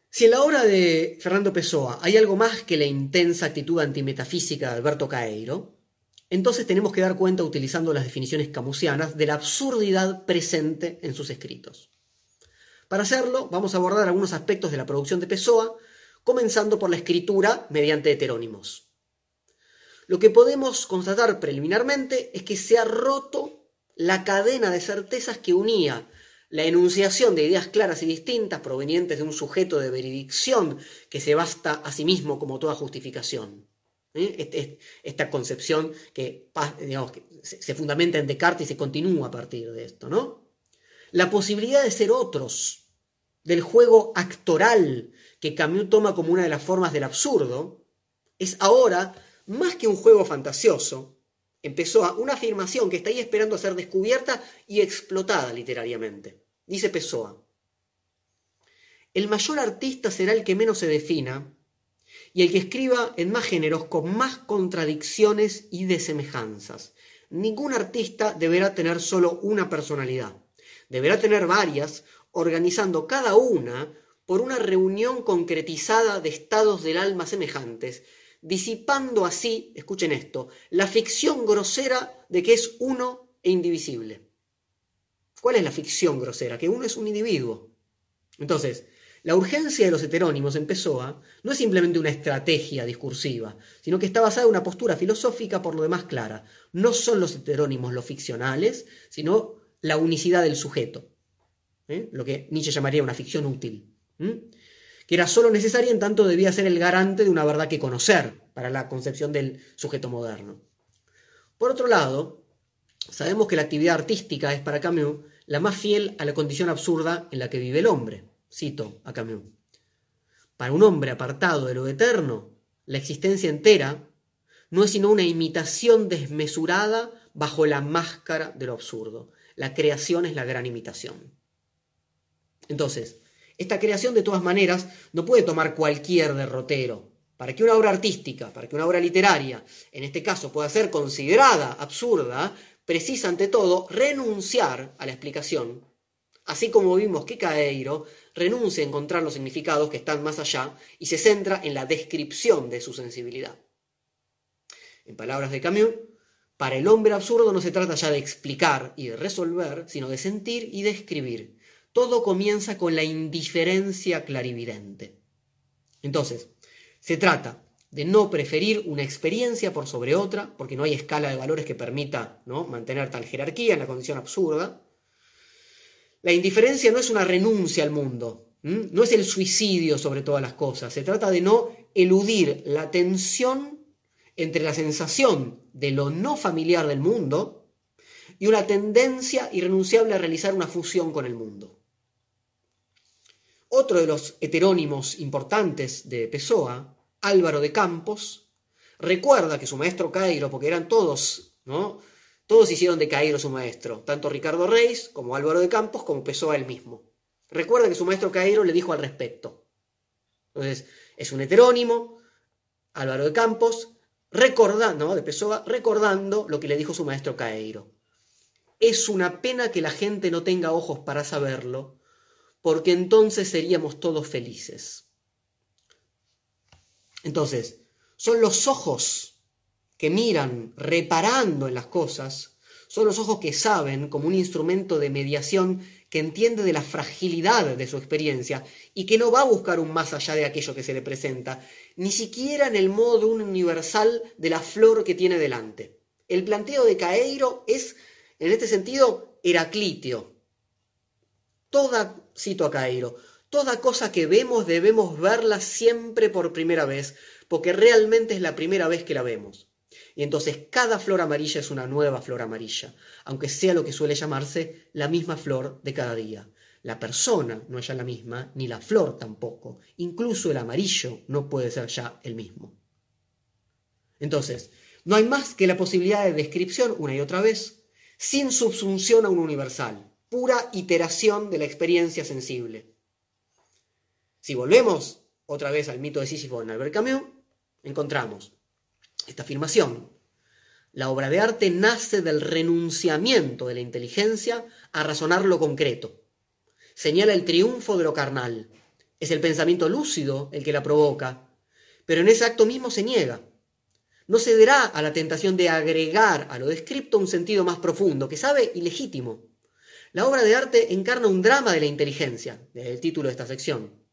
Si en la obra de Fernando Pessoa hay algo más que la intensa actitud antimetafísica de Alberto Caeiro, entonces tenemos que dar cuenta, utilizando las definiciones camusianas, de la absurdidad presente en sus escritos. Para hacerlo, vamos a abordar algunos aspectos de la producción de Pessoa, comenzando por la escritura mediante heterónimos. Lo que podemos constatar preliminarmente es que se ha roto la cadena de certezas que unía la enunciación de ideas claras y distintas provenientes de un sujeto de veridicción que se basta a sí mismo como toda justificación. ¿eh? Esta concepción que, se fundamenta en Descartes y se continúa a partir de esto, ¿no? La posibilidad de ser otros, del juego actoral que Camus toma como una de las formas del absurdo, es ahora más que un juego fantasioso, empezó a una afirmación que está ahí esperando a ser descubierta y explotada literariamente. Dice Pessoa, el mayor artista será el que menos se defina y el que escriba en más géneros con más contradicciones y desemejanzas. Ningún artista deberá tener solo una personalidad. Deberá tener varias, organizando cada una por una reunión concretizada de estados del alma semejantes, disipando así, escuchen esto, la ficción grosera de que es uno e indivisible. ¿Cuál es la ficción grosera? Que uno es un individuo. Entonces, la urgencia de los heterónimos en Pessoa no es simplemente una estrategia discursiva, sino que está basada en una postura filosófica por lo demás clara. No son los heterónimos los ficcionales, sino la unicidad del sujeto, ¿eh? lo que Nietzsche llamaría una ficción útil, que era solo necesaria en tanto debía ser el garante de una verdad que conocer para la concepción del sujeto moderno. Por otro lado, sabemos que la actividad artística es para Camus la más fiel a la condición absurda en la que vive el hombre. Cito a Camus. Para un hombre apartado de lo eterno, la existencia entera no es sino una imitación desmesurada bajo la máscara de lo absurdo. La creación es la gran imitación. Entonces, esta creación de todas maneras no puede tomar cualquier derrotero. Para que una obra artística, para que una obra literaria, en este caso, pueda ser considerada absurda, precisa ante todo renunciar a la explicación, así como vimos que Caeiro renuncia a encontrar los significados que están más allá y se centra en la descripción de su sensibilidad. En palabras de Camus, para el hombre absurdo no se trata ya de explicar y de resolver, sino de sentir y de escribir. Todo comienza con la indiferencia clarividente. Entonces, se trata de no preferir una experiencia por sobre otra, porque no hay escala de valores que permita ¿no? mantener tal jerarquía en la condición absurda. La indiferencia no es una renuncia al mundo, no es el suicidio sobre todas las cosas, se trata de no eludir la tensión entre la sensación de lo no familiar del mundo y una tendencia irrenunciable a realizar una fusión con el mundo. Otro de los heterónimos importantes de Pessoa Álvaro de Campos, recuerda que su maestro Cairo, porque eran todos, ¿no? Todos hicieron de Cairo su maestro, tanto Ricardo Reis como Álvaro de Campos como Pessoa él mismo. Recuerda que su maestro Cairo le dijo al respecto. Entonces, es un heterónimo, Álvaro de Campos, recordando, de Pessoa, recordando lo que le dijo su maestro Cairo. Es una pena que la gente no tenga ojos para saberlo, porque entonces seríamos todos felices. Entonces, son los ojos que miran reparando en las cosas, son los ojos que saben como un instrumento de mediación que entiende de la fragilidad de su experiencia y que no va a buscar un más allá de aquello que se le presenta, ni siquiera en el modo universal de la flor que tiene delante. El planteo de Caeiro es, en este sentido, heraclitio. Toda, cito a Caeiro, Toda cosa que vemos debemos verla siempre por primera vez, porque realmente es la primera vez que la vemos. Y entonces cada flor amarilla es una nueva flor amarilla, aunque sea lo que suele llamarse la misma flor de cada día. La persona no es ya la misma, ni la flor tampoco. Incluso el amarillo no puede ser ya el mismo. Entonces, no hay más que la posibilidad de descripción una y otra vez, sin subsunción a un universal, pura iteración de la experiencia sensible. Si volvemos otra vez al mito de Sísifo en Albert Camus, encontramos esta afirmación. La obra de arte nace del renunciamiento de la inteligencia a razonar lo concreto. Señala el triunfo de lo carnal. Es el pensamiento lúcido el que la provoca, pero en ese acto mismo se niega. No cederá a la tentación de agregar a lo descripto un sentido más profundo, que sabe ilegítimo. La obra de arte encarna un drama de la inteligencia, desde el título de esta sección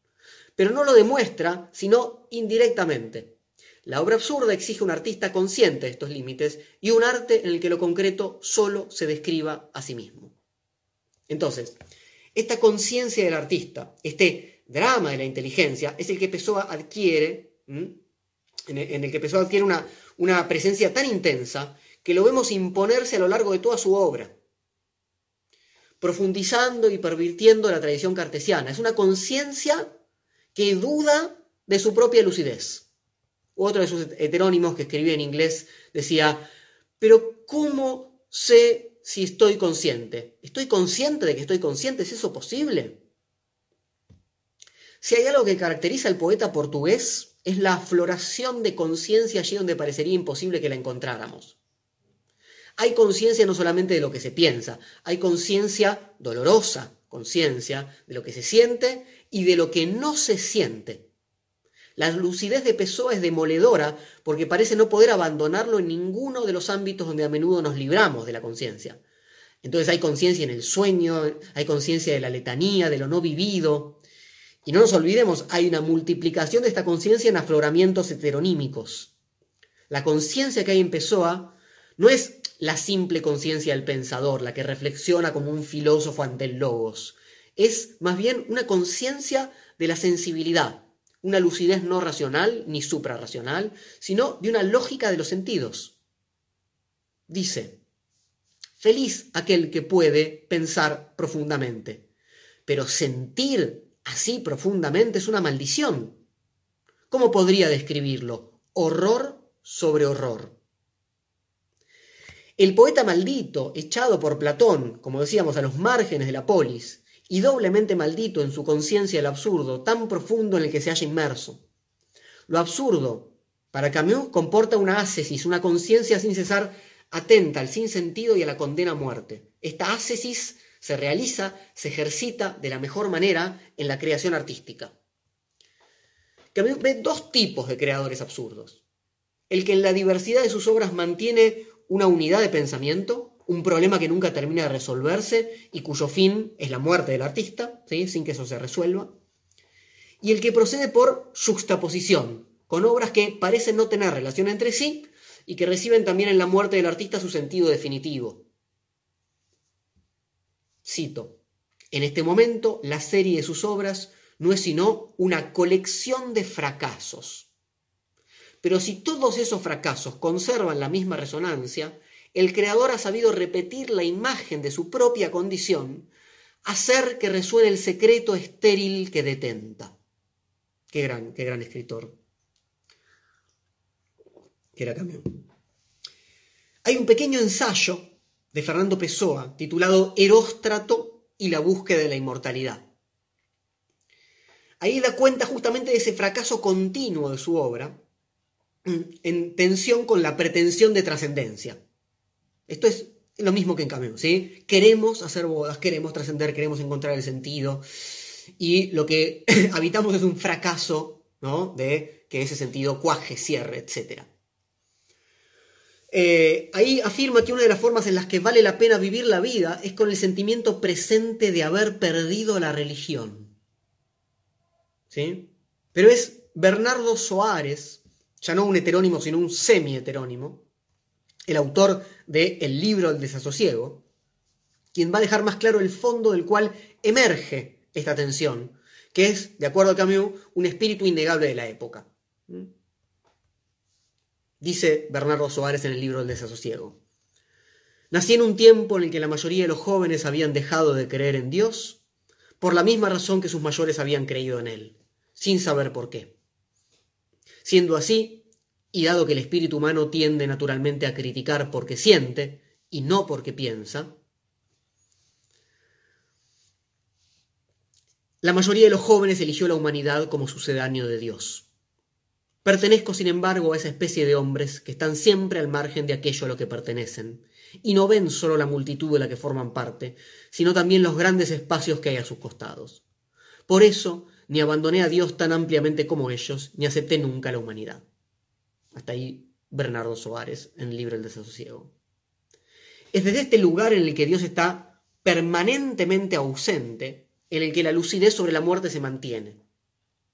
pero no lo demuestra, sino indirectamente. La obra absurda exige un artista consciente de estos límites y un arte en el que lo concreto solo se describa a sí mismo. Entonces, esta conciencia del artista, este drama de la inteligencia, es el que Pessoa adquiere, en el que Pessoa adquiere una, una presencia tan intensa que lo vemos imponerse a lo largo de toda su obra, profundizando y pervirtiendo la tradición cartesiana. Es una conciencia que duda de su propia lucidez. Otro de sus heterónimos que escribía en inglés decía, pero ¿cómo sé si estoy consciente? ¿Estoy consciente de que estoy consciente? ¿Es eso posible? Si hay algo que caracteriza al poeta portugués, es la afloración de conciencia allí donde parecería imposible que la encontráramos. Hay conciencia no solamente de lo que se piensa, hay conciencia dolorosa, conciencia de lo que se siente y de lo que no se siente. La lucidez de Pessoa es demoledora porque parece no poder abandonarlo en ninguno de los ámbitos donde a menudo nos libramos de la conciencia. Entonces hay conciencia en el sueño, hay conciencia de la letanía, de lo no vivido. Y no nos olvidemos, hay una multiplicación de esta conciencia en afloramientos heteronímicos. La conciencia que hay en Pessoa no es la simple conciencia del pensador, la que reflexiona como un filósofo ante el logos. Es más bien una conciencia de la sensibilidad, una lucidez no racional ni suprarracional, sino de una lógica de los sentidos. Dice, feliz aquel que puede pensar profundamente, pero sentir así profundamente es una maldición. ¿Cómo podría describirlo? Horror sobre horror. El poeta maldito, echado por Platón, como decíamos, a los márgenes de la polis, y doblemente maldito en su conciencia el absurdo tan profundo en el que se halla inmerso. Lo absurdo, para Camus, comporta una ásesis, una conciencia sin cesar atenta al sinsentido y a la condena a muerte. Esta ásesis se realiza, se ejercita de la mejor manera en la creación artística. Camus ve dos tipos de creadores absurdos. El que en la diversidad de sus obras mantiene una unidad de pensamiento, un problema que nunca termina de resolverse y cuyo fin es la muerte del artista, sin que eso se resuelva. Y el que procede por juxtaposición, con obras que parecen no tener relación entre sí y que reciben también en la muerte del artista su sentido definitivo. Cito, en este momento la serie de sus obras no es sino una colección de fracasos. Pero si todos esos fracasos conservan la misma resonancia, el creador ha sabido repetir la imagen de su propia condición, hacer que resuene el secreto estéril que detenta. Qué gran, qué gran escritor. Que era Camión. Hay un pequeño ensayo de Fernando Pessoa titulado Eróstrato y la búsqueda de la inmortalidad. Ahí da cuenta justamente de ese fracaso continuo de su obra, en tensión con la pretensión de trascendencia. Esto es lo mismo que en cambio, ¿sí? Queremos hacer bodas, queremos trascender, queremos encontrar el sentido. Y lo que habitamos es un fracaso, ¿no? De que ese sentido cuaje, cierre, etc. Eh, ahí afirma que una de las formas en las que vale la pena vivir la vida es con el sentimiento presente de haber perdido la religión. ¿Sí? Pero es Bernardo Soares, ya no un heterónimo, sino un semi-heterónimo, el autor de El libro del desasosiego, quien va a dejar más claro el fondo del cual emerge esta tensión, que es, de acuerdo a Camus, un espíritu innegable de la época. Dice Bernardo Soares en el libro del desasosiego. Nací en un tiempo en el que la mayoría de los jóvenes habían dejado de creer en Dios por la misma razón que sus mayores habían creído en Él, sin saber por qué. Siendo así, y dado que el espíritu humano tiende naturalmente a criticar porque siente y no porque piensa, la mayoría de los jóvenes eligió la humanidad como sucedáneo de Dios. Pertenezco, sin embargo, a esa especie de hombres que están siempre al margen de aquello a lo que pertenecen, y no ven solo la multitud de la que forman parte, sino también los grandes espacios que hay a sus costados. Por eso, ni abandoné a Dios tan ampliamente como ellos, ni acepté nunca la humanidad. Hasta ahí Bernardo Soares en el libro El desasosiego. Es desde este lugar en el que Dios está permanentemente ausente, en el que la lucidez sobre la muerte se mantiene.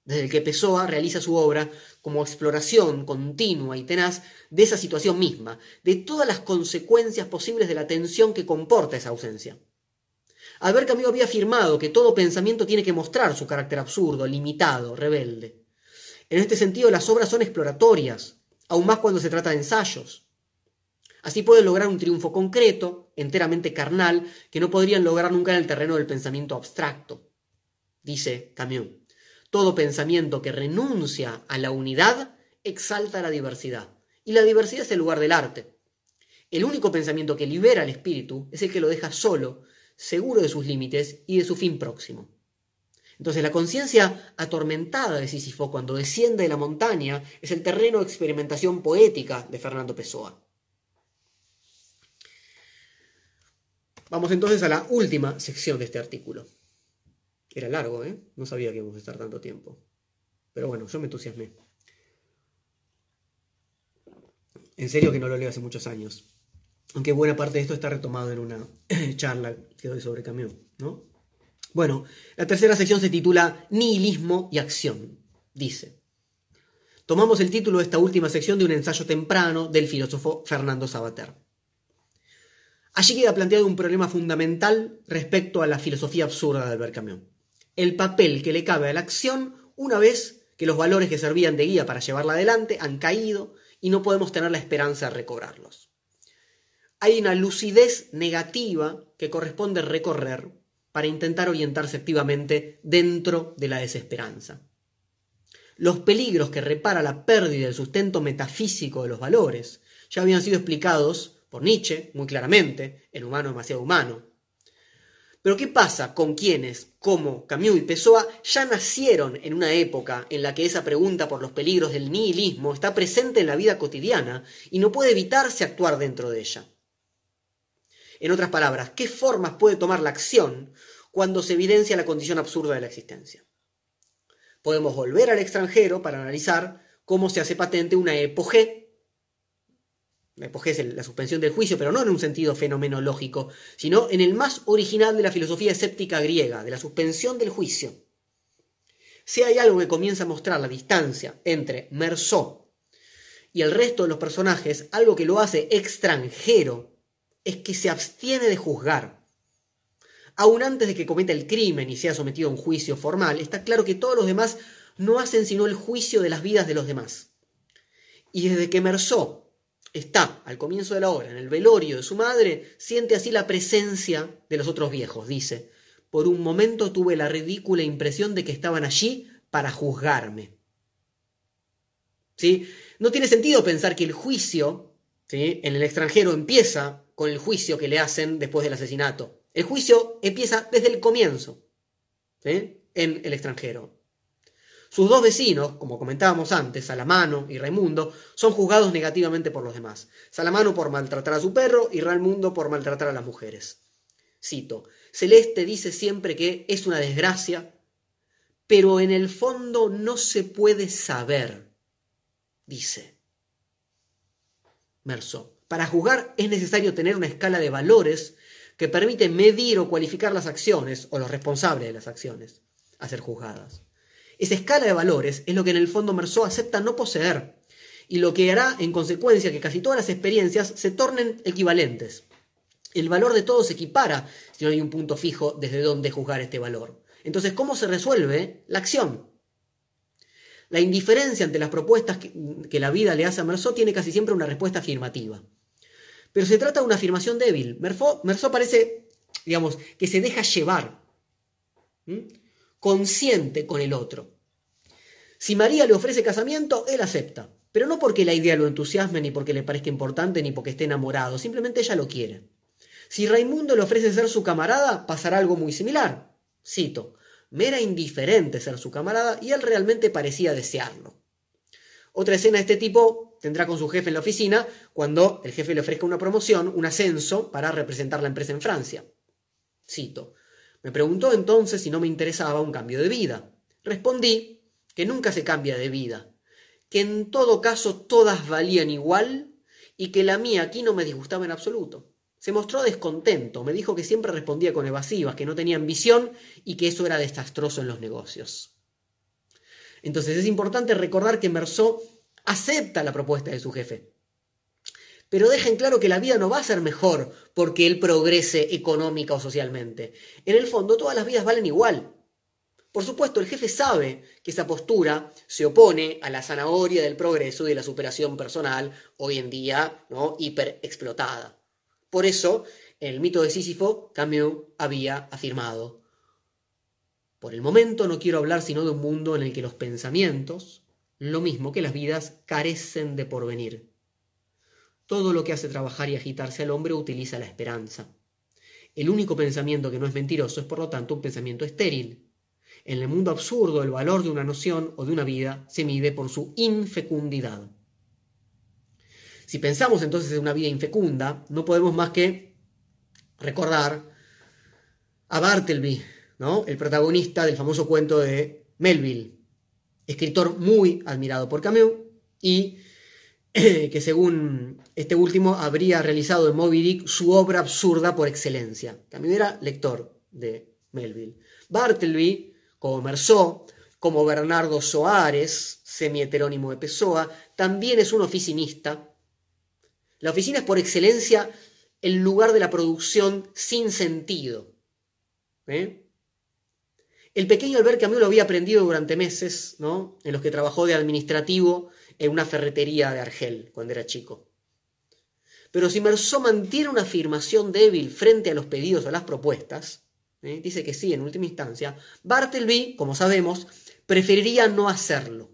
Desde el que Pessoa realiza su obra como exploración continua y tenaz de esa situación misma, de todas las consecuencias posibles de la tensión que comporta esa ausencia. Albert Camus había afirmado que todo pensamiento tiene que mostrar su carácter absurdo, limitado, rebelde. En este sentido, las obras son exploratorias, aún más cuando se trata de ensayos. Así pueden lograr un triunfo concreto, enteramente carnal, que no podrían lograr nunca en el terreno del pensamiento abstracto. Dice Camus, todo pensamiento que renuncia a la unidad exalta la diversidad, y la diversidad es el lugar del arte. El único pensamiento que libera al espíritu es el que lo deja solo, seguro de sus límites y de su fin próximo. Entonces la conciencia atormentada de Sísifo cuando desciende de la montaña es el terreno de experimentación poética de Fernando Pessoa. Vamos entonces a la última sección de este artículo. Era largo, ¿eh? No sabía que íbamos a estar tanto tiempo. Pero bueno, yo me entusiasmé. En serio que no lo leo hace muchos años. Aunque buena parte de esto está retomado en una charla que doy sobre Camus, ¿no? Bueno, la tercera sección se titula Nihilismo y acción. Dice, tomamos el título de esta última sección de un ensayo temprano del filósofo Fernando Sabater. Allí queda planteado un problema fundamental respecto a la filosofía absurda de Albert Camus. El papel que le cabe a la acción una vez que los valores que servían de guía para llevarla adelante han caído y no podemos tener la esperanza de recobrarlos. Hay una lucidez negativa que corresponde recorrer para intentar orientarse activamente dentro de la desesperanza. Los peligros que repara la pérdida del sustento metafísico de los valores ya habían sido explicados por Nietzsche, muy claramente, el humano demasiado humano. Pero ¿qué pasa con quienes, como Camus y Pessoa, ya nacieron en una época en la que esa pregunta por los peligros del nihilismo está presente en la vida cotidiana y no puede evitarse actuar dentro de ella? En otras palabras, ¿qué formas puede tomar la acción cuando se evidencia la condición absurda de la existencia? Podemos volver al extranjero para analizar cómo se hace patente una epogé la es la suspensión del juicio, pero no en un sentido fenomenológico, sino en el más original de la filosofía escéptica griega, de la suspensión del juicio. Si hay algo que comienza a mostrar la distancia entre Mersó y el resto de los personajes, algo que lo hace extranjero, es que se abstiene de juzgar. Aún antes de que cometa el crimen y sea sometido a un juicio formal, está claro que todos los demás no hacen sino el juicio de las vidas de los demás. Y desde que Mersó está al comienzo de la obra en el velorio de su madre, siente así la presencia de los otros viejos. Dice, por un momento tuve la ridícula impresión de que estaban allí para juzgarme. ¿Sí? No tiene sentido pensar que el juicio ¿sí? en el extranjero empieza con el juicio que le hacen después del asesinato. El juicio empieza desde el comienzo en el extranjero. Sus dos vecinos, como comentábamos antes, Salamano y Raimundo, son juzgados negativamente por los demás. Salamano por maltratar a su perro y Raimundo por maltratar a las mujeres. Cito, Celeste dice siempre que es una desgracia, pero en el fondo no se puede saber, dice. Para juzgar es necesario tener una escala de valores que permite medir o cualificar las acciones o los responsables de las acciones a ser juzgadas. Esa escala de valores es lo que en el fondo Merceau acepta no poseer y lo que hará en consecuencia que casi todas las experiencias se tornen equivalentes. El valor de todo se equipara si no hay un punto fijo desde donde juzgar este valor. Entonces, ¿cómo se resuelve la acción? La indiferencia ante las propuestas que, la vida le hace a Merceau tiene casi siempre una respuesta afirmativa. Pero se trata de una afirmación débil. Merceau, parece, digamos, que se deja llevar, consciente con el otro. Si María le ofrece casamiento, él acepta. Pero no porque la idea lo entusiasme, ni porque le parezca importante, ni porque esté enamorado, simplemente ella lo quiere. Si Raimundo le ofrece ser su camarada, pasará algo muy similar. Cito, me era indiferente ser su camarada y él realmente parecía desearlo. Otra escena de este tipo tendrá con su jefe en la oficina cuando el jefe le ofrezca una promoción, un ascenso para representar la empresa en Francia. Cito, me preguntó entonces si no me interesaba un cambio de vida. Respondí que nunca se cambia de vida, que en todo caso todas valían igual y que la mía aquí no me disgustaba en absoluto. Se mostró descontento, me dijo que siempre respondía con evasivas, que no tenía ambición y que eso era desastroso en los negocios. Entonces es importante recordar que Merceau acepta la propuesta de su jefe, pero dejen claro que la vida no va a ser mejor porque él progrese económica o socialmente. En el fondo todas las vidas valen igual. Por supuesto, el jefe sabe que esa postura se opone a la zanahoria del progreso y de la superación personal, hoy en día ¿no? hiperexplotada. Por eso, en el mito de Sísifo, Camus había afirmado, por el momento no quiero hablar sino de un mundo en el que los pensamientos, lo mismo que las vidas, carecen de porvenir. Todo lo que hace trabajar y agitarse al hombre utiliza la esperanza. El único pensamiento que no es mentiroso es por lo tanto un pensamiento estéril, en el mundo absurdo, el valor de una noción o de una vida se mide por su infecundidad. Si pensamos entonces en una vida infecunda, no podemos más que recordar a Bartleby, ¿no? el protagonista del famoso cuento de Melville, escritor muy admirado por Camus y que según este último habría realizado en Moby Dick su obra absurda por excelencia. También era lector de Melville. Bartleby, como Merceau, como Bernardo Soares, semi-heterónimo de Pessoa, también es un oficinista. La oficina es por excelencia el lugar de la producción sin sentido. ¿eh? El pequeño Albert Camus lo había aprendido durante meses, ¿no? en los que trabajó de administrativo en una ferretería de Argel cuando era chico. Pero si Merceau mantiene una afirmación débil frente a los pedidos o las propuestas, ¿eh? dice que sí en última instancia, Bartleby, como sabemos, preferiría no hacerlo.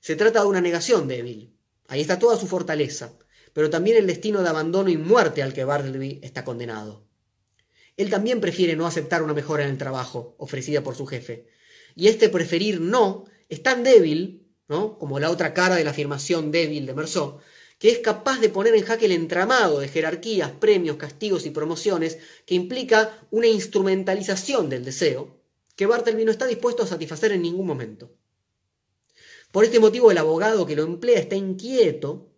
Se trata de una negación débil. Ahí está toda su fortaleza, pero también el destino de abandono y muerte al que Bartleby está condenado. Él también prefiere no aceptar una mejora en el trabajo ofrecida por su jefe. Y este preferir no es tan débil, ¿no? como la otra cara de la afirmación débil de Merceau, que es capaz de poner en jaque el entramado de jerarquías, premios, castigos y promociones que implica una instrumentalización del deseo que Bartleby no está dispuesto a satisfacer en ningún momento. Por este motivo el abogado que lo emplea está inquieto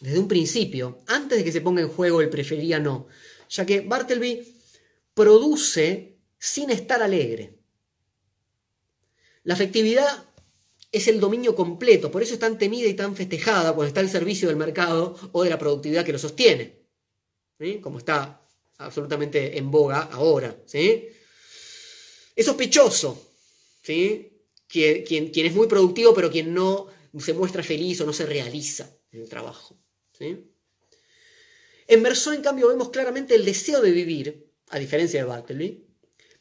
desde un principio, antes de que se ponga en juego el prefería no, ya que Bartleby produce sin estar alegre. La afectividad es el dominio completo, por eso es tan temida y tan festejada cuando está al servicio del mercado o de la productividad que lo sostiene, como está absolutamente en boga ahora. Es sospechoso ¿sí? quien, quien, es muy productivo pero quien no se muestra feliz o no se realiza en el trabajo. En Merceau, en cambio, vemos claramente el deseo de vivir, a diferencia de Bartleby,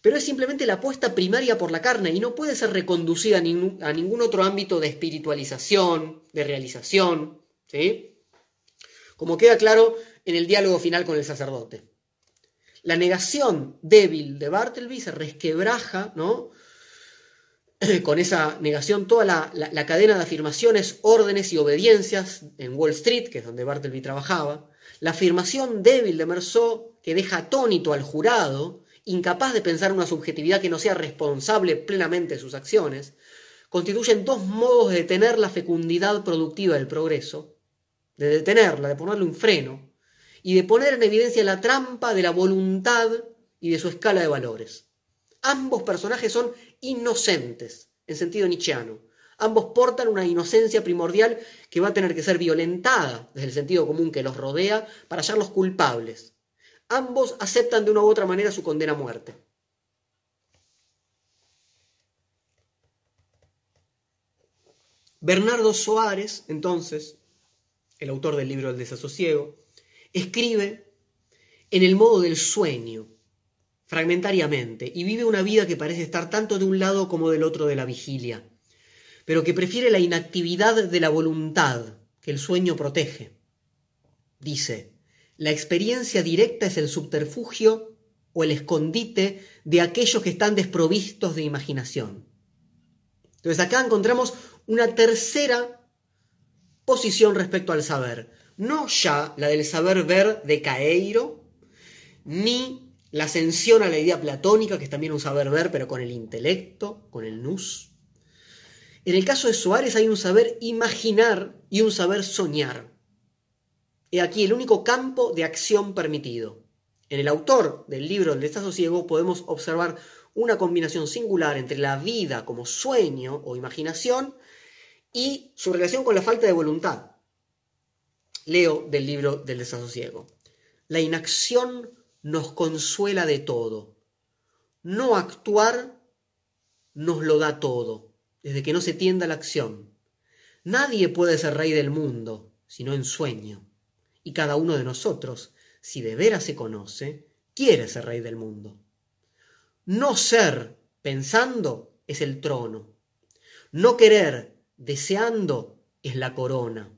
pero es simplemente la apuesta primaria por la carne y no puede ser reconducida a ningún, a ningún otro ámbito de espiritualización, de realización, ¿sí? como queda claro en el diálogo final con el sacerdote. La negación débil de Bartleby se resquebraja, ¿no? con esa negación toda la, la, cadena de afirmaciones, órdenes y obediencias en Wall Street, que es donde Bartleby trabajaba, la afirmación débil de Merceau que deja atónito al jurado, incapaz de pensar una subjetividad que no sea responsable plenamente de sus acciones, constituyen dos modos de detener la fecundidad productiva del progreso, de detenerla, de ponerle un freno, y de poner en evidencia la trampa de la voluntad y de su escala de valores. Ambos personajes son inocentes, en sentido nietzscheano. Ambos portan una inocencia primordial que va a tener que ser violentada desde el sentido común que los rodea para hallarlos culpables, ambos aceptan de una u otra manera su condena a muerte. Bernardo Soares, entonces, el autor del libro El desasosiego, escribe en el modo del sueño, fragmentariamente, y vive una vida que parece estar tanto de un lado como del otro de la vigilia, pero que prefiere la inactividad de la voluntad que el sueño protege. Dice, la experiencia directa es el subterfugio o el escondite de aquellos que están desprovistos de imaginación. Entonces acá encontramos una tercera posición respecto al saber. No ya la del saber ver de Caeiro, ni la ascensión a la idea platónica, que es también un saber ver, pero con el intelecto, con el nous. En el caso de Soares hay un saber imaginar y un saber soñar. He aquí el único campo de acción permitido. En el autor del libro El desasosiego podemos observar una combinación singular entre la vida como sueño o imaginación y su relación con la falta de voluntad. Leo del libro del desasosiego. La inacción nos consuela de todo. No actuar nos lo da todo, desde que no se tienda la acción. Nadie puede ser rey del mundo, sino en sueño y cada uno de nosotros, si de veras se conoce, quiere ser rey del mundo. No ser pensando es el trono. No querer deseando es la corona.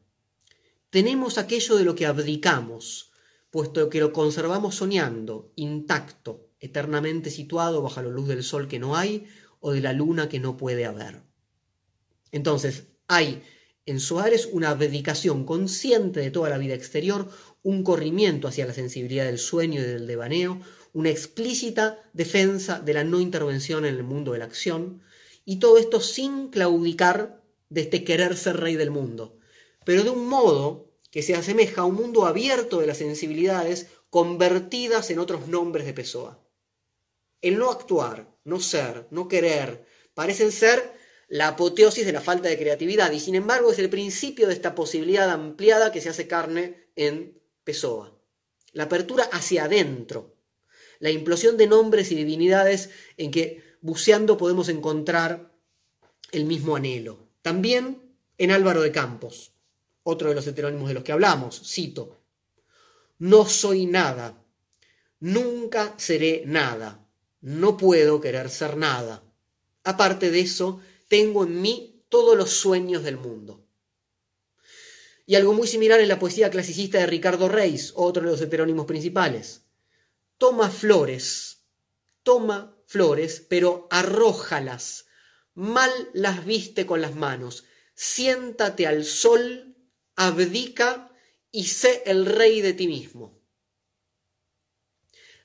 Tenemos aquello de lo que abdicamos, puesto que lo conservamos soñando, intacto, eternamente situado bajo la luz del sol que no hay o de la luna que no puede haber. Entonces, hay en Soares una abdicación consciente de toda la vida exterior, un corrimiento hacia la sensibilidad del sueño y del devaneo, una explícita defensa de la no intervención en el mundo de la acción, y todo esto sin claudicar de este querer ser rey del mundo, pero de un modo que se asemeja a un mundo abierto de las sensibilidades convertidas en otros nombres de Pessoa. El no actuar, no ser, no querer, parecen ser la apoteosis de la falta de creatividad y sin embargo es el principio de esta posibilidad ampliada que se hace carne en Pessoa. La apertura hacia adentro, la implosión de nombres y divinidades en que buceando podemos encontrar el mismo anhelo. También en Álvaro de Campos, otro de los heterónimos de los que hablamos, cito, no soy nada, nunca seré nada, no puedo querer ser nada. Aparte de eso, tengo en mí todos los sueños del mundo. Y algo muy similar en la poesía clasicista de Ricardo Reis, otro de los heterónimos principales. Toma flores, toma flores, pero arrójalas, mal las viste con las manos, siéntate al sol, abdica y sé el rey de ti mismo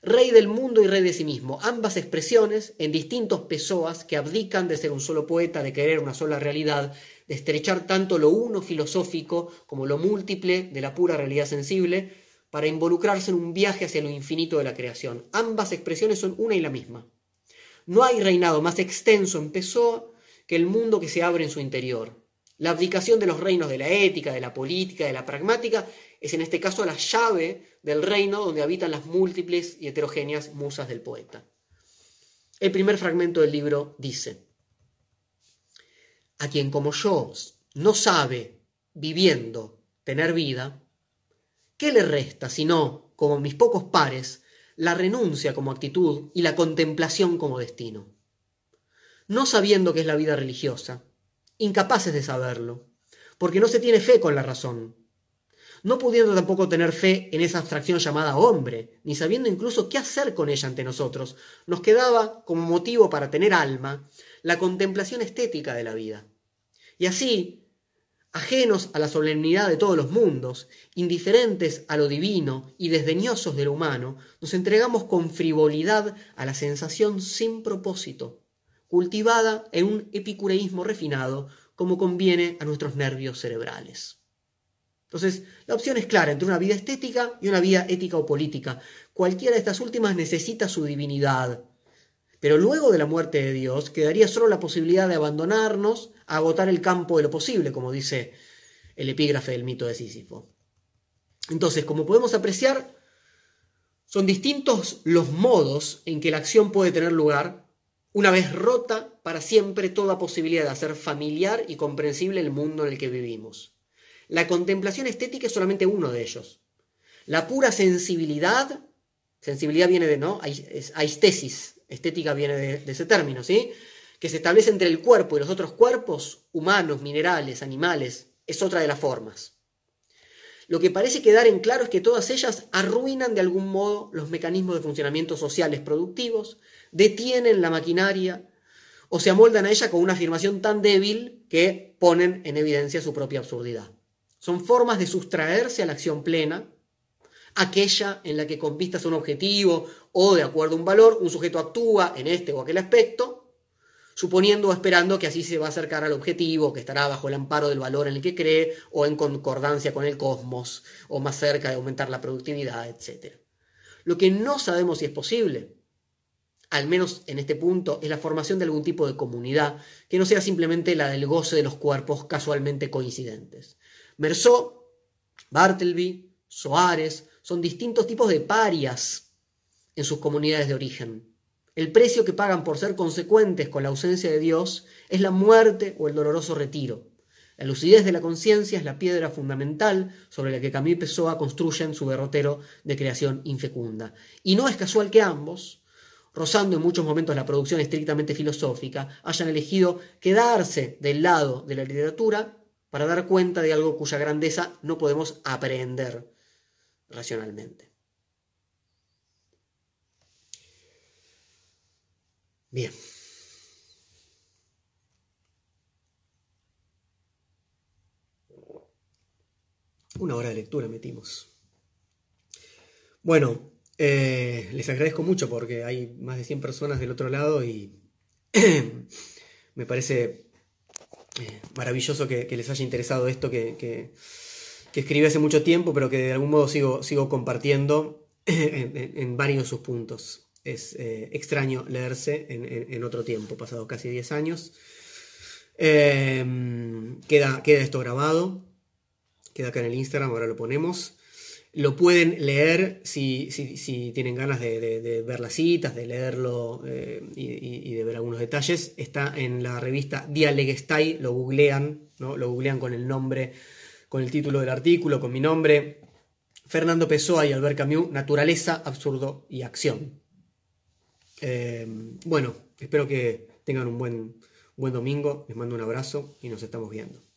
rey del mundo y rey de sí mismo, ambas expresiones en distintos pesoas que abdican de ser un solo poeta, de querer una sola realidad, de estrechar tanto lo uno filosófico como lo múltiple de la pura realidad sensible, para involucrarse en un viaje hacia lo infinito de la creación. Ambas expresiones son una y la misma. No hay reinado más extenso en Pessoa que el mundo que se abre en su interior. La abdicación de los reinos de la ética, de la política, de la pragmática, es en este caso la llave del reino donde habitan las múltiples y heterogéneas musas del poeta. El primer fragmento del libro dice, a quien como yo no sabe, viviendo, tener vida, ¿qué le resta sino, como mis pocos pares, la renuncia como actitud y la contemplación como destino? No sabiendo qué es la vida religiosa, incapaces de saberlo, porque no se tiene fe con la razón, no pudiendo tampoco tener fe en esa abstracción llamada hombre, ni sabiendo incluso qué hacer con ella ante nosotros, nos quedaba como motivo para tener alma la contemplación estética de la vida. Y así, ajenos a la solemnidad de todos los mundos, indiferentes a lo divino y desdeñosos de lo humano, nos entregamos con frivolidad a la sensación sin propósito, cultivada en un epicureísmo refinado como conviene a nuestros nervios cerebrales. Entonces, la opción es clara entre una vida estética y una vida ética o política. Cualquiera de estas últimas necesita su divinidad. Pero luego de la muerte de Dios quedaría solo la posibilidad de abandonarnos a agotar el campo de lo posible, como dice el epígrafe del mito de Sísifo. Entonces, como podemos apreciar, son distintos los modos en que la acción puede tener lugar una vez rota para siempre toda posibilidad de hacer familiar y comprensible el mundo en el que vivimos. La contemplación estética es solamente uno de ellos. La pura sensibilidad, sensibilidad viene de, ¿no? Aistesis, estética viene de, ese término, ¿sí? Que se establece entre el cuerpo y los otros cuerpos, humanos, minerales, animales, es otra de las formas. Lo que parece quedar en claro es que todas ellas arruinan de algún modo los mecanismos de funcionamiento sociales productivos, detienen la maquinaria o se amoldan a ella con una afirmación tan débil que ponen en evidencia su propia absurdidad. Son formas de sustraerse a la acción plena, aquella en la que con vistas a un objetivo o de acuerdo a un valor, un sujeto actúa en este o aquel aspecto, suponiendo o esperando que así se va a acercar al objetivo, que estará bajo el amparo del valor en el que cree o en concordancia con el cosmos, o más cerca de aumentar la productividad, etc. Lo que no sabemos si es posible, al menos en este punto, es la formación de algún tipo de comunidad que no sea simplemente la del goce de los cuerpos casualmente coincidentes. Merceau, Bartleby, Soares, son distintos tipos de parias en sus comunidades de origen. El precio que pagan por ser consecuentes con la ausencia de Dios es la muerte o el doloroso retiro. La lucidez de la conciencia es la piedra fundamental sobre la que Camille Pessoa construyen su derrotero de creación infecunda. Y no es casual que ambos, rozando en muchos momentos la producción estrictamente filosófica, hayan elegido quedarse del lado de la literatura para dar cuenta de algo cuya grandeza no podemos aprender racionalmente. Bien. Una hora de lectura metimos. Bueno, eh, les agradezco mucho porque hay más de 100 personas del otro lado y me parece eh, maravilloso que, les haya interesado esto que, escribí hace mucho tiempo, pero que de algún modo sigo, sigo compartiendo en, varios de sus puntos. Es eh, extraño leerse en, otro tiempo, pasado casi 10 años. queda, queda esto grabado, queda acá en el Instagram, ahora lo ponemos. Lo pueden leer si, tienen ganas de, ver las citas, de leerlo eh, y, de ver algunos detalles. Está en la revista Dialegestai, lo googlean, ¿no? lo googlean con el nombre, con el título del artículo, con mi nombre. Fernando Pessoa y Albert Camus, Naturaleza, Absurdo y Acción. Eh, bueno, espero que tengan un buen, buen domingo. Les mando un abrazo y nos estamos viendo.